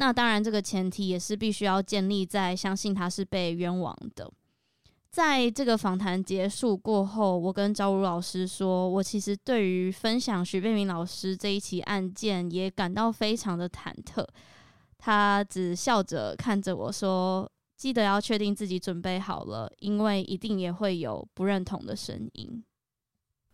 那当然，这个前提也是必须要建立在相信他是被冤枉的。在这个访谈结束过后，我跟昭如老师说，我其实对于分享徐贝明老师这一起案件也感到非常的忐忑。他只笑着看着我说：“记得要确定自己准备好了，因为一定也会有不认同的声音。”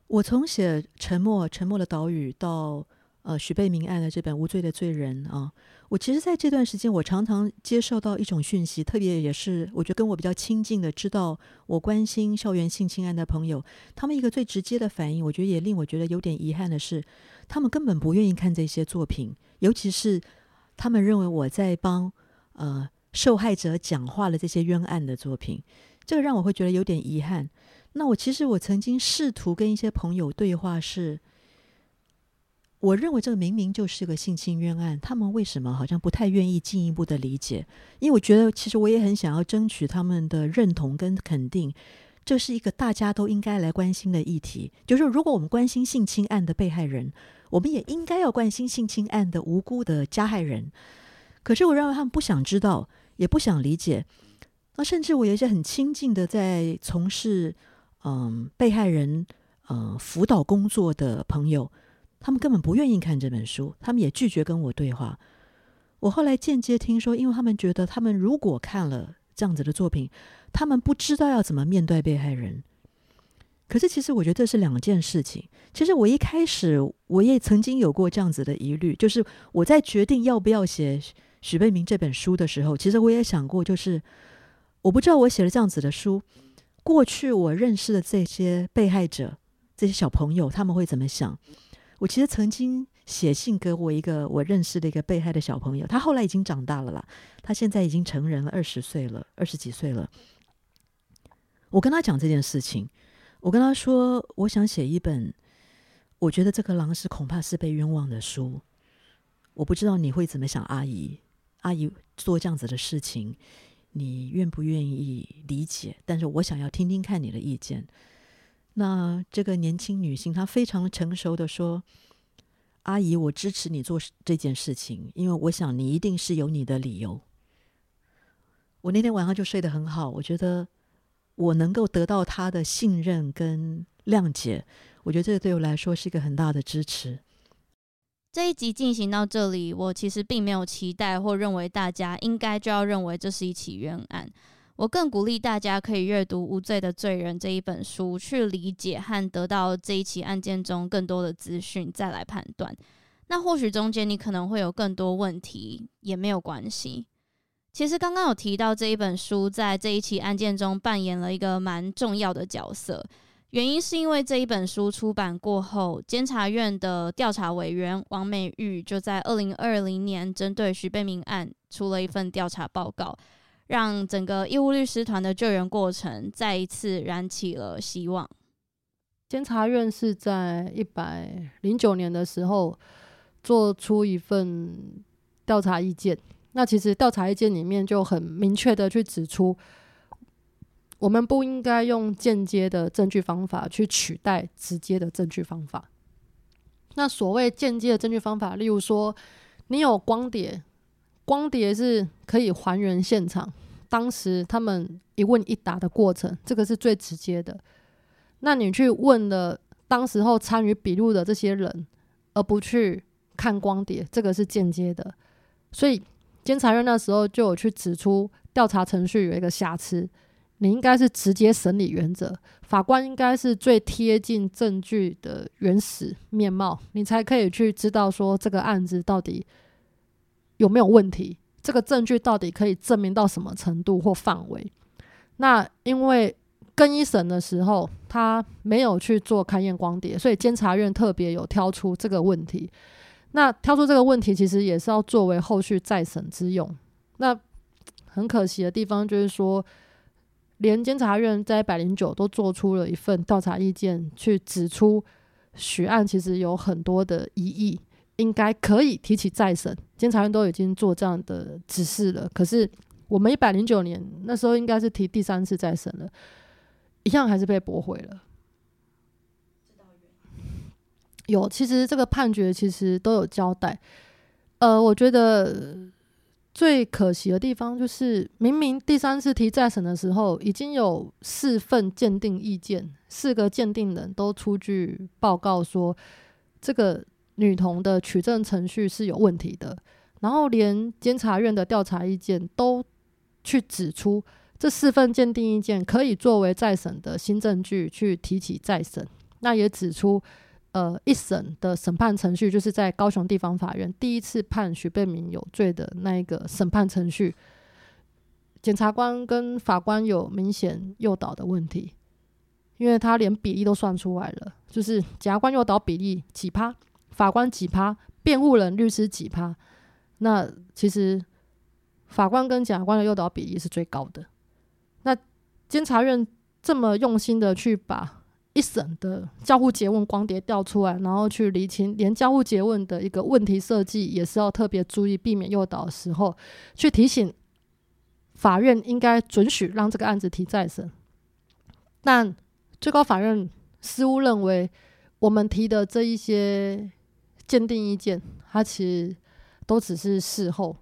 我从写《沉默》《沉默的岛屿》到呃许贝明案的这本《无罪的罪人》啊。我其实在这段时间，我常常接受到一种讯息，特别也是我觉得跟我比较亲近的，知道我关心校园性侵案的朋友，他们一个最直接的反应，我觉得也令我觉得有点遗憾的是，他们根本不愿意看这些作品，尤其是他们认为我在帮呃受害者讲话的这些冤案的作品，这个让我会觉得有点遗憾。那我其实我曾经试图跟一些朋友对话是。我认为这个明明就是个性侵冤案，他们为什么好像不太愿意进一步的理解？因为我觉得，其实我也很想要争取他们的认同跟肯定。这是一个大家都应该来关心的议题。就是如果我们关心性侵案的被害人，我们也应该要关心性侵案的无辜的加害人。可是我认为他们不想知道，也不想理解。那甚至我有一些很亲近的在从事嗯被害人嗯辅导工作的朋友。他们根本不愿意看这本书，他们也拒绝跟我对话。我后来间接听说，因为他们觉得，他们如果看了这样子的作品，他们不知道要怎么面对被害人。可是，其实我觉得这是两件事情。其实我一开始我也曾经有过这样子的疑虑，就是我在决定要不要写许贝明这本书的时候，其实我也想过，就是我不知道我写了这样子的书，过去我认识的这些被害者、这些小朋友，他们会怎么想？我其实曾经写信给我一个我认识的一个被害的小朋友，他后来已经长大了啦，他现在已经成人了，二十岁了，二十几岁了。我跟他讲这件事情，我跟他说，我想写一本，我觉得这个狼师恐怕是被冤枉的书。我不知道你会怎么想，阿姨，阿姨做这样子的事情，你愿不愿意理解？但是我想要听听看你的意见。那这个年轻女性，她非常成熟的说：“阿姨，我支持你做这件事情，因为我想你一定是有你的理由。”我那天晚上就睡得很好，我觉得我能够得到她的信任跟谅解，我觉得这个对我来说是一个很大的支持。这一集进行到这里，我其实并没有期待或认为大家应该就要认为这是一起冤案。我更鼓励大家可以阅读《无罪的罪人》这一本书，去理解和得到这一起案件中更多的资讯，再来判断。那或许中间你可能会有更多问题，也没有关系。其实刚刚有提到这一本书在这一起案件中扮演了一个蛮重要的角色，原因是因为这一本书出版过后，监察院的调查委员王美玉就在二零二零年针对徐贝明案出了一份调查报告。让整个义务律师团的救援过程再一次燃起了希望。监察院是在一百零九年的时候做出一份调查意见，那其实调查意见里面就很明确的去指出，我们不应该用间接的证据方法去取代直接的证据方法。那所谓间接的证据方法，例如说你有光碟。光碟是可以还原现场当时他们一问一答的过程，这个是最直接的。那你去问了当时候参与笔录的这些人，而不去看光碟，这个是间接的。所以监察院那时候就有去指出调查程序有一个瑕疵，你应该是直接审理原则，法官应该是最贴近证据的原始面貌，你才可以去知道说这个案子到底有没有问题，这个证据到底可以证明到什么程度或范围。那因为更一审的时候，他没有去做勘验光碟，所以监察院特别有挑出这个问题。那挑出这个问题，其实也是要作为后续再审之用。那很可惜的地方就是说，连监察院在一百零九都做出了一份调查意见，去指出许案其实有很多的疑义，应该可以提起再审。监察院都已经做这样的指示了，可是我们一百零九年那时候应该是提第三次再审了。一样还是被驳回了。有，其实这个判决其实都有交代。呃，我觉得最可惜的地方就是，明明第三次提再审的时候，已经有四份鉴定意见，四个鉴定人都出具报告说，这个女童的取证程序是有问题的，然后连监察院的调查意见都去指出。这四份鉴定意见可以作为再审的新证据去提起再审。那也指出，呃，一审的审判程序就是在高雄地方法院第一次判许贝明有罪的那一个审判程序，检察官跟法官有明显诱导的问题，因为他连比例都算出来了，就是检察官诱导比例几趴，法官几趴，辩护人律师几趴，那其实法官跟检察官的诱导比例是最高的。那监察院这么用心的去把一审的交互诘问光碟调出来，然后去厘清，连交互诘问的一个问题设计也是要特别注意，避免诱导的时候，去提醒法院应该准许让这个案子提再审。但最高法院似乎认为，我们提的这一些鉴定意见，它其实都只是事后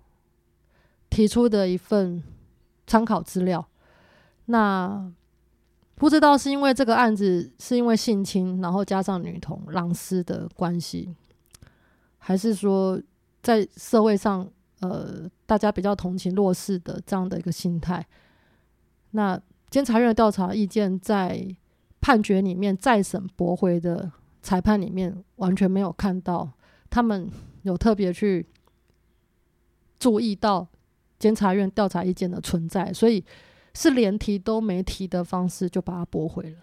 提出的一份参考资料。那不知道是因为这个案子是因为性侵，然后加上女童狼师的关系，还是说在社会上，呃，大家比较同情弱势的这样的一个心态？那监察院的调查意见在判决里面再审驳回的裁判里面完全没有看到，他们有特别去注意到监察院调查意见的存在，所以。是连提都没提的方式就把它驳回了。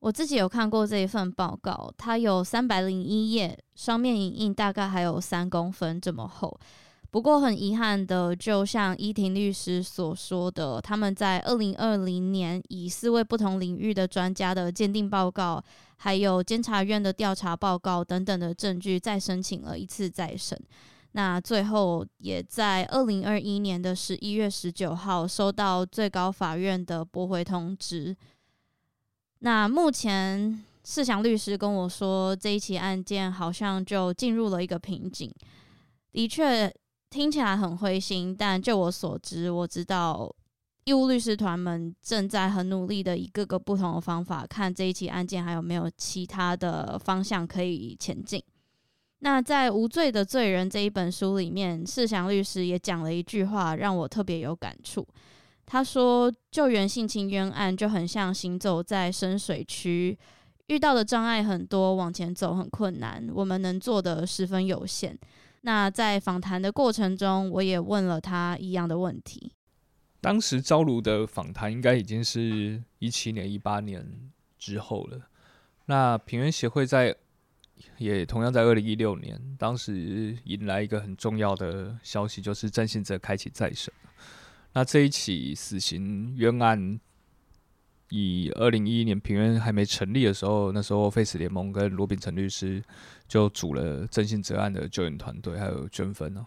我自己有看过这一份报告，它有三百零一页，双面影印大概还有三公分这么厚。不过很遗憾的，就像依婷律师所说的，他们在二零二零年以四位不同领域的专家的鉴定报告，还有监察院的调查报告等等的证据，再申请了一次再审。那最后也在二零二一年的十一月十九号收到最高法院的驳回通知。那目前世祥律师跟我说，这一起案件好像就进入了一个瓶颈。的确听起来很灰心，但就我所知，我知道义务律师团们正在很努力的以各个不同的方法，看这一起案件还有没有其他的方向可以前进。那在《无罪的罪人》这一本书里面，世祥律师也讲了一句话，让我特别有感触。他说：“救援性侵冤案就很像行走在深水区，遇到的障碍很多，往前走很困难，我们能做的十分有限。”那在访谈的过程中，我也问了他一样的问题。当时昭如的访谈应该已经是一七年、一八年之后了。那平冤协会在。也同样在二零一六年，当时迎来一个很重要的消息，就是郑信哲开启再审。那这一起死刑冤案，以二零一一年平冤还没成立的时候，那时候 Face 联盟跟罗秉成律师就组了郑性泽案的救援团队，还有捐分哦。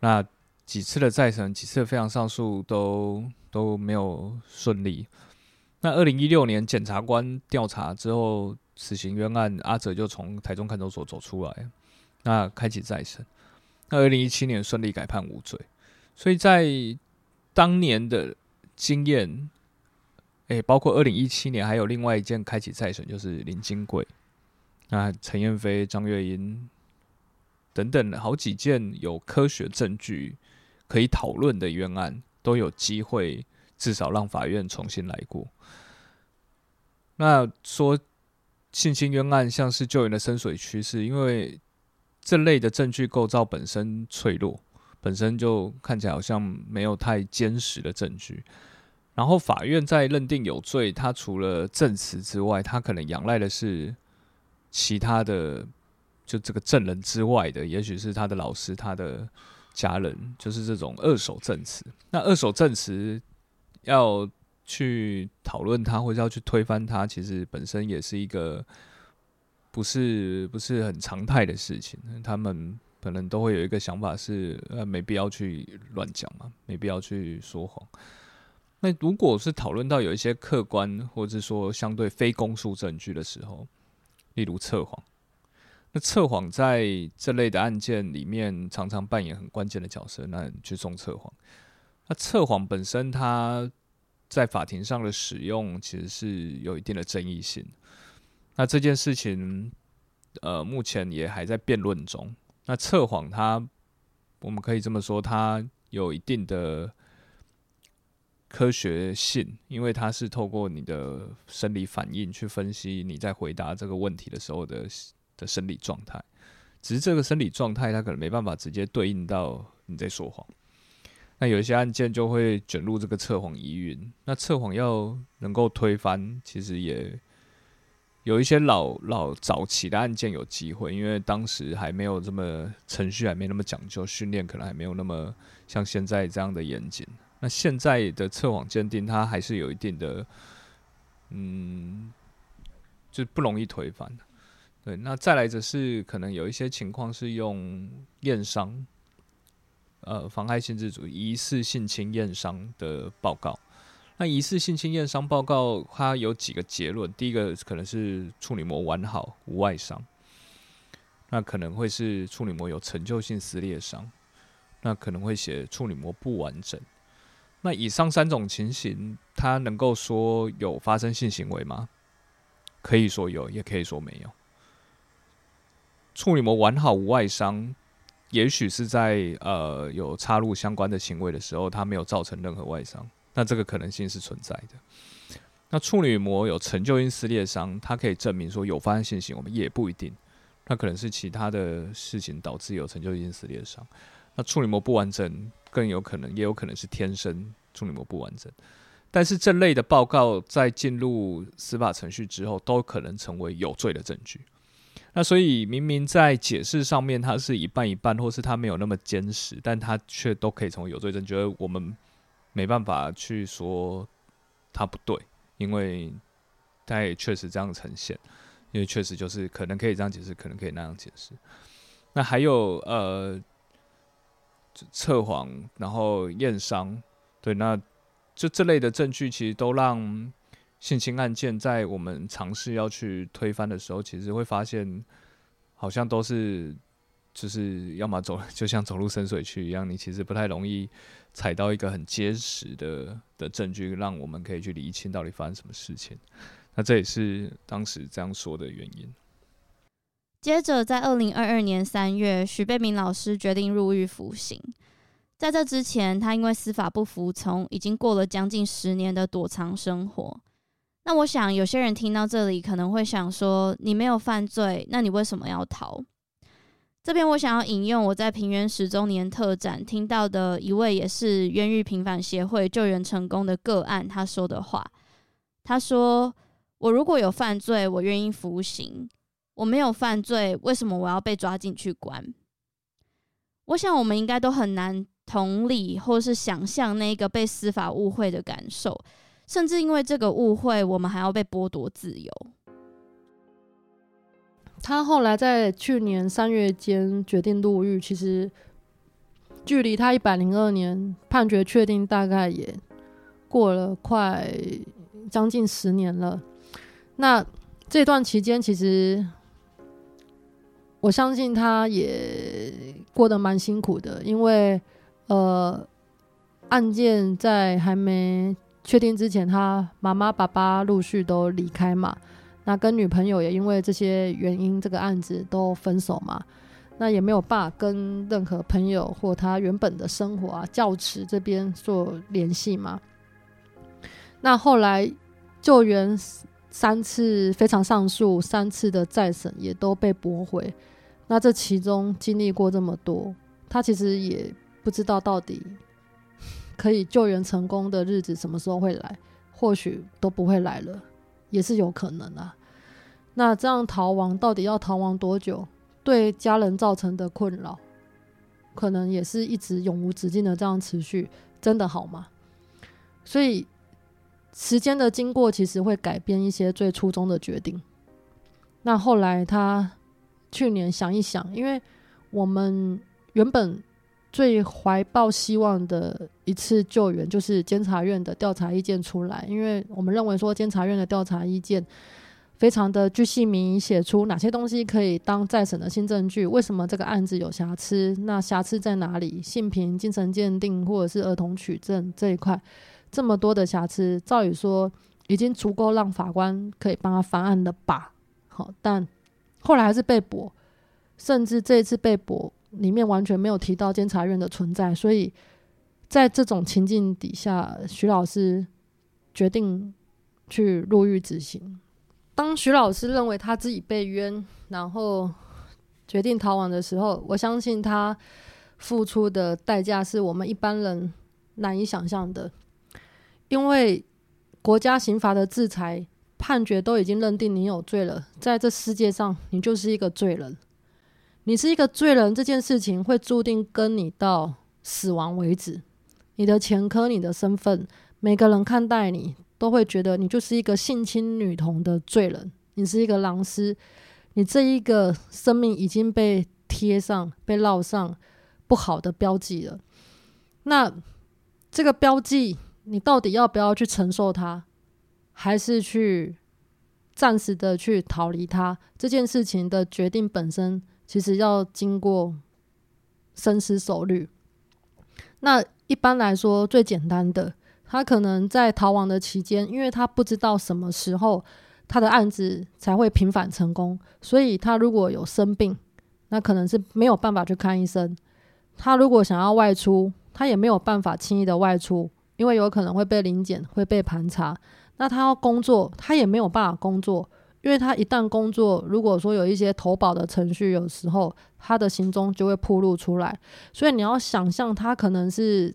那几次的再审，几次的非常上诉都都没有顺利。那二零一六年检察官调查之后。死刑冤案，阿哲就从台中看守所走出来，那开启再审。那二零一七年顺利改判无罪，所以在当年的经验，诶，包括二零一七年还有另外一件开启再审，就是林金贵，那陈彦飞、张月英等等好几件有科学证据可以讨论的冤案，都有机会至少让法院重新来过。那说性侵冤案像是救援的深水区，是因为这类的证据构造本身脆弱，本身就看起来好像没有太坚实的证据。然后法院在认定有罪，他除了证词之外，他可能仰赖的是其他的，就这个证人之外的，也许是他的老师、他的家人，就是这种二手证词。那二手证词要去讨论它，或者要去推翻它，其实本身也是一个不是不是很常态的事情。他们可能都会有一个想法是，呃，没必要去乱讲嘛，没必要去说谎。那如果是讨论到有一些客观或者说相对非公诉证据的时候，例如测谎，那测谎在这类的案件里面常常扮演很关键的角色。那去送测谎，那测谎本身它在法庭上的使用其实是有一定的争议性。那这件事情，呃，目前也还在辩论中。那测谎它，我们可以这么说，它有一定的。科学性，因为它是透过你的生理反应去分析你在回答这个问题的时候的的生理状态，只是这个生理状态它可能没办法直接对应到你在说谎。那有一些案件就会卷入这个测谎疑云。那测谎要能够推翻，其实也有一些老老早期的案件有机会，因为当时还没有这么程序还没那么讲究，训练可能还没有那么像现在这样的严谨。那现在的测谎鉴定，它还是有一定的，嗯，就不容易推翻。对，那再来则是可能有一些情况是用验伤，呃，妨害性自主、疑似性侵验伤的报告。那疑似性侵验伤报告，它有几个结论：第一个可能是处女膜完好无外伤，那可能会是处女膜有陈旧性撕裂伤，那可能会写处女膜不完整。那以上三种情形，他能够说有发生性行为吗？可以说有，也可以说没有。处女膜完好无外伤，也许是在呃有插入相关的行为的时候，它没有造成任何外伤，那这个可能性是存在的。那处女膜有陈旧性撕裂伤，它可以证明说有发生性行为，也不一定，那可能是其他的事情导致有陈旧性撕裂伤。那处女膜不完整。更有可能，也有可能是天生处女膜不完整。但是这类的报告在进入司法程序之后，都可能成为有罪的证据。那所以明明在解释上面它是一半一半，或是它没有那么坚实，但它却都可以成为有罪证据。我们没办法去说它不对，因为它也确实这样呈现，因为确实就是可能可以这样解释，可能可以那样解释。那还有呃。测谎，然后验伤，对，那就这类的证据，其实都让性侵案件在我们尝试要去推翻的时候，其实会发现，好像都是就是要么走，就像走入深水区一样，你其实不太容易踩到一个很结实的的证据，让我们可以去厘清到底发生什么事情。那这也是当时这样说的原因。接着，在二零二二年三月，许贝明老师决定入狱服刑。在这之前，他因为司法不服从，已经过了将近十年的躲藏生活。那我想，有些人听到这里可能会想说：“你没有犯罪，那你为什么要逃？”这边我想要引用我在平原十周年特展听到的一位也是冤狱平反协会救援成功的个案他说的话。他说：“我如果有犯罪，我愿意服刑。”我没有犯罪，为什么我要被抓进去关？我想我们应该都很难同理或是想象那个被司法误会的感受，甚至因为这个误会，我们还要被剥夺自由。他后来在去年三月间决定入狱，其实距离他一百零二年判决确定，大概也过了快将近十年了。那这段期间，其实。我相信他也过得蛮辛苦的，因为呃，案件在还没确定之前，他妈妈、爸爸陆续都离开嘛，那跟女朋友也因为这些原因，这个案子都分手嘛，那也没有办法跟任何朋友或他原本的生活啊、教职这边做联系嘛。那后来救援三次非常上诉，三次的再审也都被驳回。那这其中经历过这么多，他其实也不知道到底可以救援成功的日子什么时候会来，或许都不会来了，也是有可能啊。那这样逃亡到底要逃亡多久？对家人造成的困扰，可能也是一直永无止境的这样持续，真的好吗？所以。时间的经过其实会改变一些最初衷的决定。那后来他去年想一想，因为我们原本最怀抱希望的一次救援，就是监察院的调查意见出来，因为我们认为说监察院的调查意见非常的具细靡遗，写出哪些东西可以当再审的新证据，为什么这个案子有瑕疵，那瑕疵在哪里？性平、精神鉴定或者是儿童取证这一块。这么多的瑕疵，照理说已经足够让法官可以帮他翻案的吧？好，但后来还是被驳，甚至这一次被驳里面完全没有提到监察院的存在，所以在这种情境底下，徐老师决定去入狱执行。当徐老师认为他自己被冤，然后决定逃亡的时候，我相信他付出的代价是我们一般人难以想象的。因为国家刑罚的制裁判决都已经认定你有罪了，在这世界上你就是一个罪人。你是一个罪人，这件事情会注定跟你到死亡为止。你的前科、你的身份，每个人看待你都会觉得你就是一个性侵女童的罪人。你是一个狼师，你这一个生命已经被贴上、被烙上不好的标记了。那这个标记。你到底要不要去承受它，还是去暂时的去逃离他？这件事情的决定本身，其实要经过深思熟虑。那一般来说，最简单的，他可能在逃亡的期间，因为他不知道什么时候他的案子才会平反成功，所以他如果有生病，那可能是没有办法去看医生。他如果想要外出，他也没有办法轻易的外出。因为有可能会被临检，会被盘查。那他要工作，他也没有办法工作，因为他一旦工作，如果说有一些投保的程序，有时候他的行踪就会铺露出来。所以你要想象，他可能是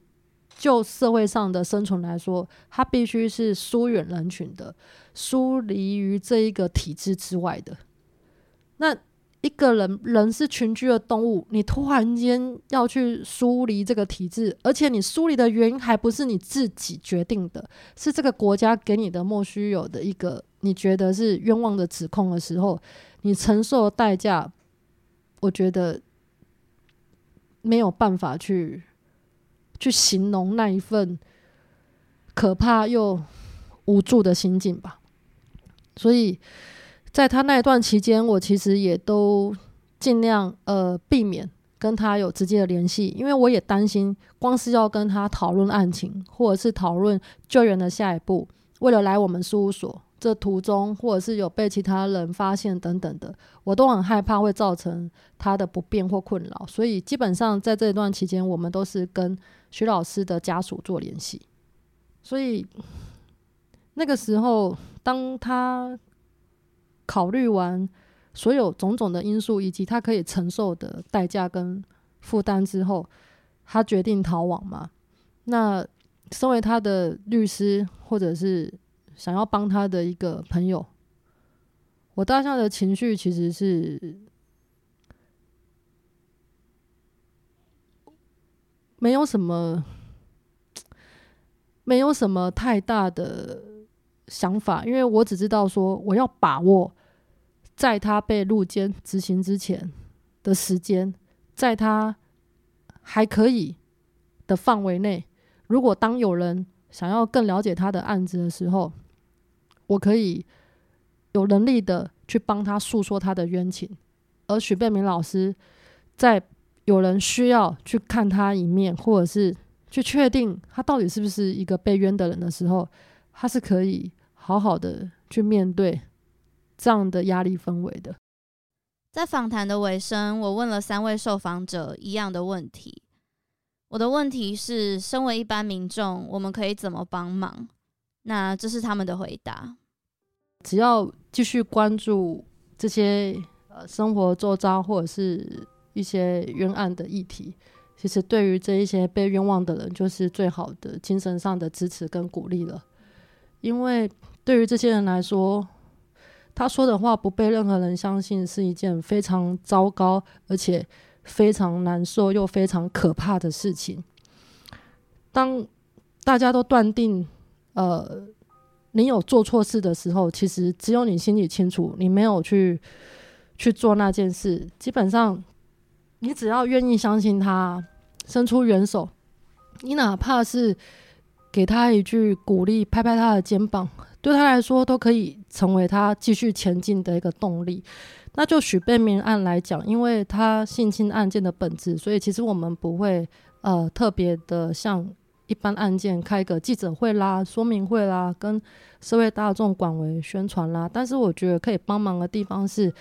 就社会上的生存来说，他必须是疏远人群的，疏离于这一个体制之外的。那。一个人，人是群居的动物，你突然间要去疏离这个体制，而且你疏离的原因还不是你自己决定的，是这个国家给你的莫须有的一个你觉得是冤枉的指控的时候，你承受的代价，我觉得没有办法去去形容那一份可怕又无助的心境吧，所以。在他那一段期间，我其实也都尽量呃避免跟他有直接的联系，因为我也担心，光是要跟他讨论案情，或者是讨论救援的下一步，为了来我们事务所，这途中或者是有被其他人发现等等的，我都很害怕会造成他的不便或困扰，所以基本上在这一段期间，我们都是跟徐老师的家属做联系，所以那个时候当他。考虑完所有种种的因素以及他可以承受的代价跟负担之后，他决定逃亡嘛。那身为他的律师，或者是想要帮他的一个朋友，我当下的情绪其实是没有什么，没有什么太大的。想法，因为我只知道说，我要把握在他被入监执行之前的时间，在他还可以的范围内，如果当有人想要更了解他的案子的时候，我可以有能力的去帮他诉说他的冤情。而许贝明老师在有人需要去看他一面，或者是去确定他到底是不是一个被冤的人的时候，他是可以好好的去面对这样的压力氛围的。在访谈的尾声，我问了三位受访者一样的问题。我的问题是：身为一般民众，我们可以怎么帮忙？那这是他们的回答。只要继续关注这些呃生活周遭或者是一些冤案的议题，其实对于这一些被冤枉的人，就是最好的精神上的支持跟鼓励了。因为对于这些人来说，他说的话不被任何人相信，是一件非常糟糕，而且非常难受又非常可怕的事情。当大家都断定，呃，你有做错事的时候，其实只有你心里清楚，你没有去去做那件事。基本上，你只要愿意相信他，伸出援手，你哪怕是给他一句鼓励，拍拍他的肩膀。对他来说，都可以成为他继续前进的一个动力。那就许贝明案来讲，因为他性侵案件的本质，所以其实我们不会呃特别的像一般案件开个记者会啦、说明会啦，跟社会大众广为宣传啦。但是我觉得可以帮忙的地方是，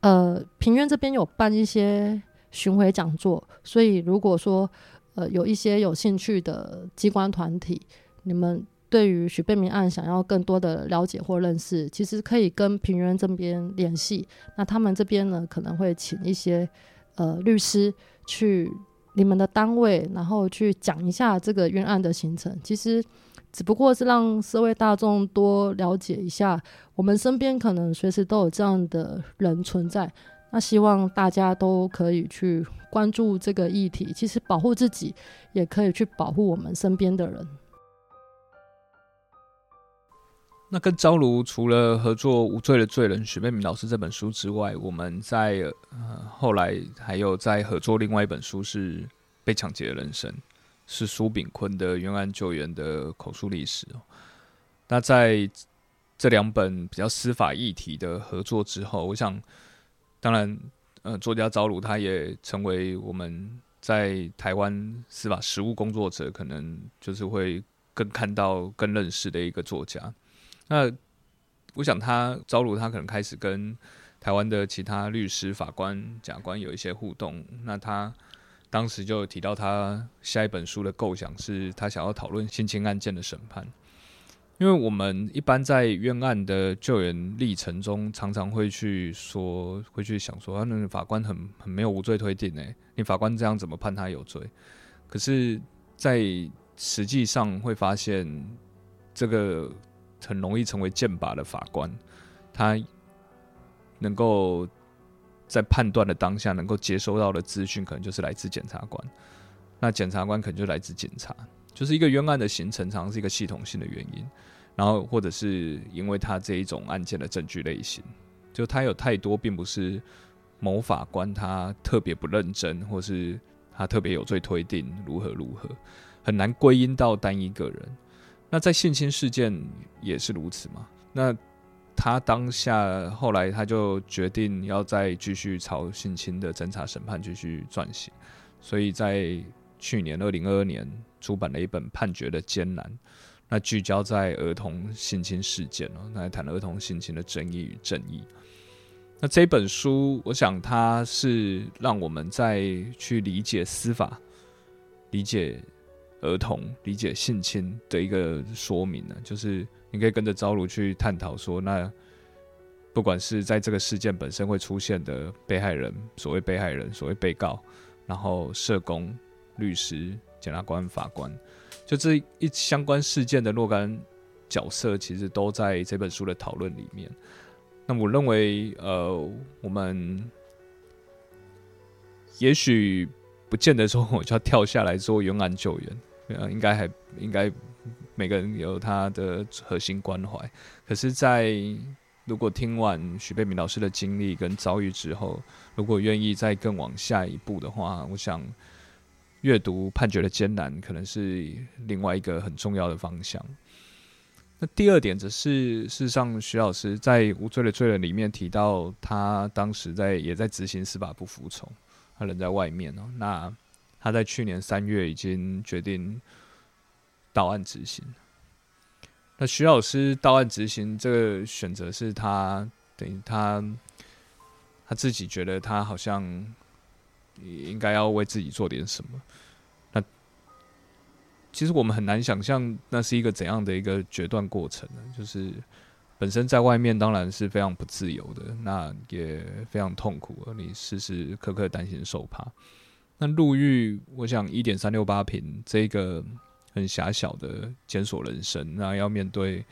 呃，平冤这边有办一些巡回讲座，所以如果说呃有一些有兴趣的机关团体，你们。对于许贝明案想要更多的了解或认识，其实可以跟平原这边联系。那他们这边呢，可能会请一些呃律师去你们的单位，然后去讲一下这个冤案的形成。其实只不过是让社会大众多了解一下，我们身边可能随时都有这样的人存在。那希望大家都可以去关注这个议题。其实保护自己，也可以去保护我们身边的人。那跟昭如除了合作《无罪的罪人》许贝明老师这本书之外，我们在呃后来还有在合作另外一本书是《被抢劫的人生》，是苏炳坤的冤案救援的口述历史。那在这两本比较司法议题的合作之后，我想，当然，呃，作家昭如他也成为我们在台湾司法实务工作者，可能就是会更看到、更认识的一个作家。那我想，他招如他可能开始跟台湾的其他律师、法官、检察官有一些互动。那他当时就提到，他下一本书的构想是他想要讨论性侵案件的审判。因为我们一般在冤案的救援历程中，常常会去说，会去想说，啊，那法官很很没有无罪推定诶，你法官这样怎么判他有罪？可是，在实际上会发现这个。很容易成为剑拔的法官，他能够在判断的当下能够接收到的资讯，可能就是来自检察官。那检察官可能就来自警察，就是一个冤案的形成，常常是一个系统性的原因。然后，或者是因为他这一种案件的证据类型，就他有太多，并不是某法官他特别不认真，或是他特别有罪推定，如何如何，很难归因到单一个人。那在性侵事件也是如此嘛？那他当下后来他就决定要再继续朝性侵的侦查审判继续撰写，所以在去年二零二二年出版了一本《判决的艰难》，那聚焦在儿童性侵事件哦，那谈儿童性侵的争议与正义。那这本书，我想它是让我们再去理解司法，理解。儿童理解性侵的一个说明呢，就是你可以跟着朝如去探讨说，那不管是在这个事件本身会出现的被害人，所谓被害人，所谓被告，然后社工、律师、检察官、法官，就这一相关事件的若干角色，其实都在这本书的讨论里面。那我认为，呃，我们也许不见得说我就要跳下来做勇敢救援。呃，应该还应该每个人有他的核心关怀。可是，在如果听完许贝明老师的经历跟遭遇之后，如果愿意再更往下一步的话，我想阅读《判决的艰难》可能是另外一个很重要的方向。那第二点则是，事实上，许老师在《无罪的罪人》里面提到，他当时在也在执行司法不服从，他人在外面哦，那。他在去年三月已经决定到案执行。那徐老师到案执行这个选择是他等于他他自己觉得他好像应该要为自己做点什么。那其实我们很难想象那是一个怎样的一个决断过程呢？就是本身在外面当然是非常不自由的，那也非常痛苦，你时时刻刻担心受怕。那入狱，我想一点三六八平这个。很狭小的检索人生，那要面对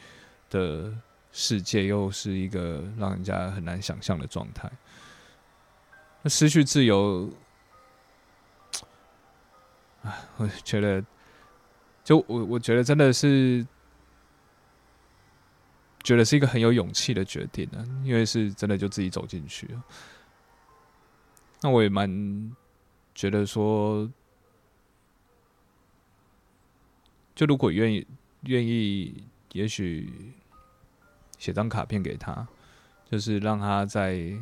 的世界又是一个让人家很难想象的状态。那失去自由，哎，我觉得，就我我觉得真的是，觉得是一个很有勇气的决定呢，因为是真的就自己走进去了。那我也蛮觉得说。就如果愿意，愿意，也许写张卡片给他，就是让他在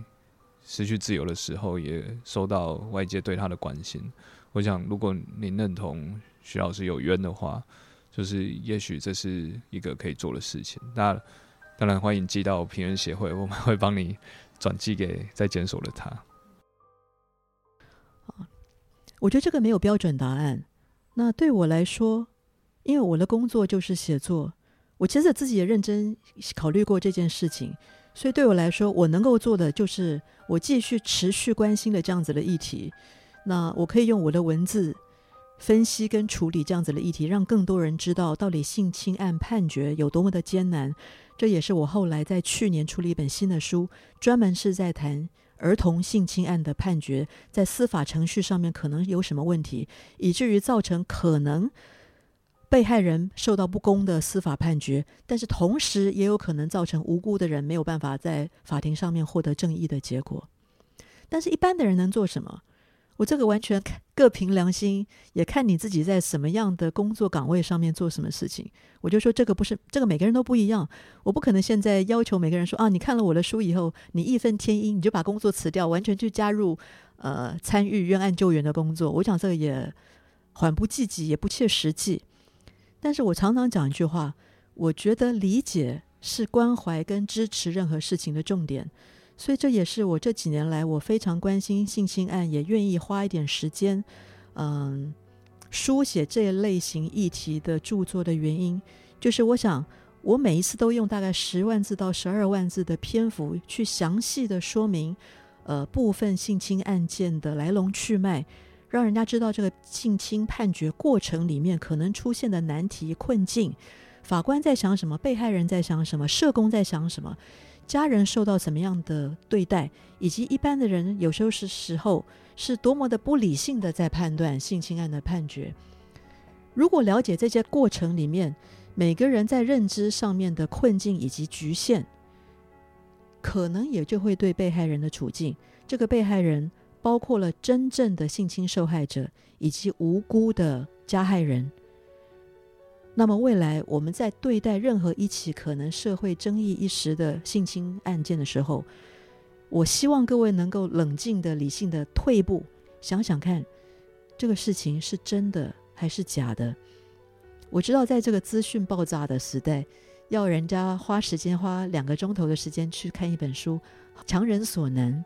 失去自由的时候，也收到外界对他的关心。我想，如果您认同徐老师有冤的话，就是也许这是一个可以做的事情。那当然欢迎寄到平冤协会，我们会帮你转寄给在监所的他。我觉得这个没有标准答案。那对我来说。因为我的工作就是写作，我其实自己也认真考虑过这件事情，所以对我来说，我能够做的就是我继续持续关心的这样子的议题。那我可以用我的文字分析跟处理这样子的议题，让更多人知道到底性侵案判决有多么的艰难。这也是我后来在去年出了一本新的书，专门是在谈儿童性侵案的判决在司法程序上面可能有什么问题，以至于造成可能。被害人受到不公的司法判决，但是同时也有可能造成无辜的人没有办法在法庭上面获得正义的结果。但是，一般的人能做什么？我这个完全各凭良心，也看你自己在什么样的工作岗位上面做什么事情。我就说这个不是这个，每个人都不一样。我不可能现在要求每个人说啊，你看了我的书以后，你义愤填膺，你就把工作辞掉，完全去加入呃参与冤案救援的工作。我想这个也缓不济急，也不切实际。但是我常常讲一句话，我觉得理解是关怀跟支持任何事情的重点，所以这也是我这几年来我非常关心性侵案，也愿意花一点时间，嗯，书写这一类型议题的著作的原因，就是我想我每一次都用大概十万字到十二万字的篇幅去详细的说明，呃，部分性侵案件的来龙去脉。让人家知道这个性侵判决过程里面可能出现的难题困境，法官在想什么，被害人在想什么，社工在想什么，家人受到怎么样的对待，以及一般的人有时候是时候是多么的不理性的在判断性侵案的判决。如果了解这些过程里面每个人在认知上面的困境以及局限，可能也就会对被害人的处境，这个被害人。包括了真正的性侵受害者以及无辜的加害人。那么未来我们在对待任何一起可能社会争议一时的性侵案件的时候，我希望各位能够冷静的、理性的退一步，想想看，这个事情是真的还是假的。我知道在这个资讯爆炸的时代，要人家花时间花两个钟头的时间去看一本书，强人所难。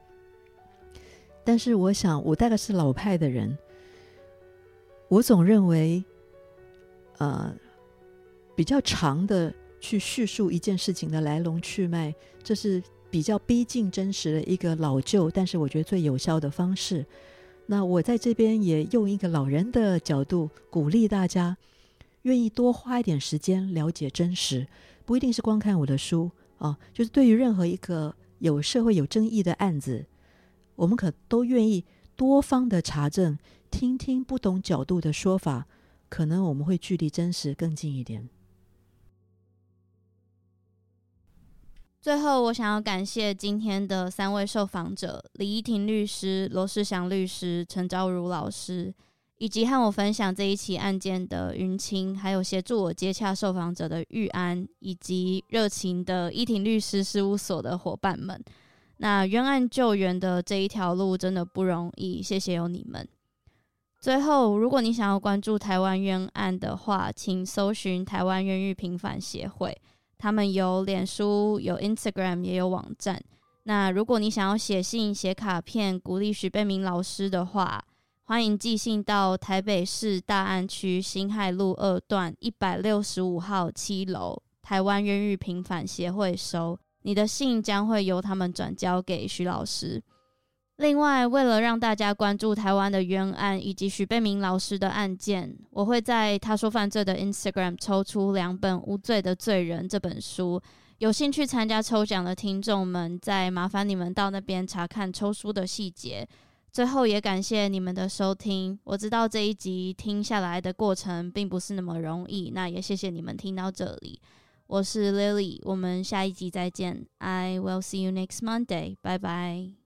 但是我想，我大概是老派的人，我总认为，呃，比较长的去叙述一件事情的来龙去脉，这是比较逼近真实的一个老旧，但是我觉得最有效的方式。那我在这边也用一个老人的角度鼓励大家，愿意多花一点时间了解真实，不一定是光看我的书啊，就是对于任何一个有社会有争议的案子。我们可都愿意多方的查证，听听不同角度的说法，可能我们会距离真实更近一点。最后，我想要感谢今天的三位受访者：李依婷律师、罗世祥律师、陈昭如老师，以及和我分享这一起案件的云清，还有协助我接洽受访者的玉安，以及热情的依婷律师事务所的伙伴们。那冤案救援的这一条路真的不容易，谢谢有你们。最后，如果你想要关注台湾冤案的话，请搜寻台湾冤狱平反协会，他们有脸书、有 Instagram，也有网站。那如果你想要写信、写卡片鼓励许贝明老师的话，欢迎寄信到台北市大安区辛亥路二段一百六十五号七楼台湾冤狱平反协会收。你的信将会由他们转交给许老师。另外，为了让大家关注台湾的冤案以及许贝明老师的案件，我会在他说犯罪的 Instagram 抽出两本《无罪的罪人》这本书。有兴趣参加抽奖的听众们，再麻烦你们到那边查看抽书的细节。最后也感谢你们的收听，我知道这一集听下来的过程并不是那么容易，那也谢谢你们听到这里。我是 Lily，我们下一集再见。I will see you next Monday，拜拜。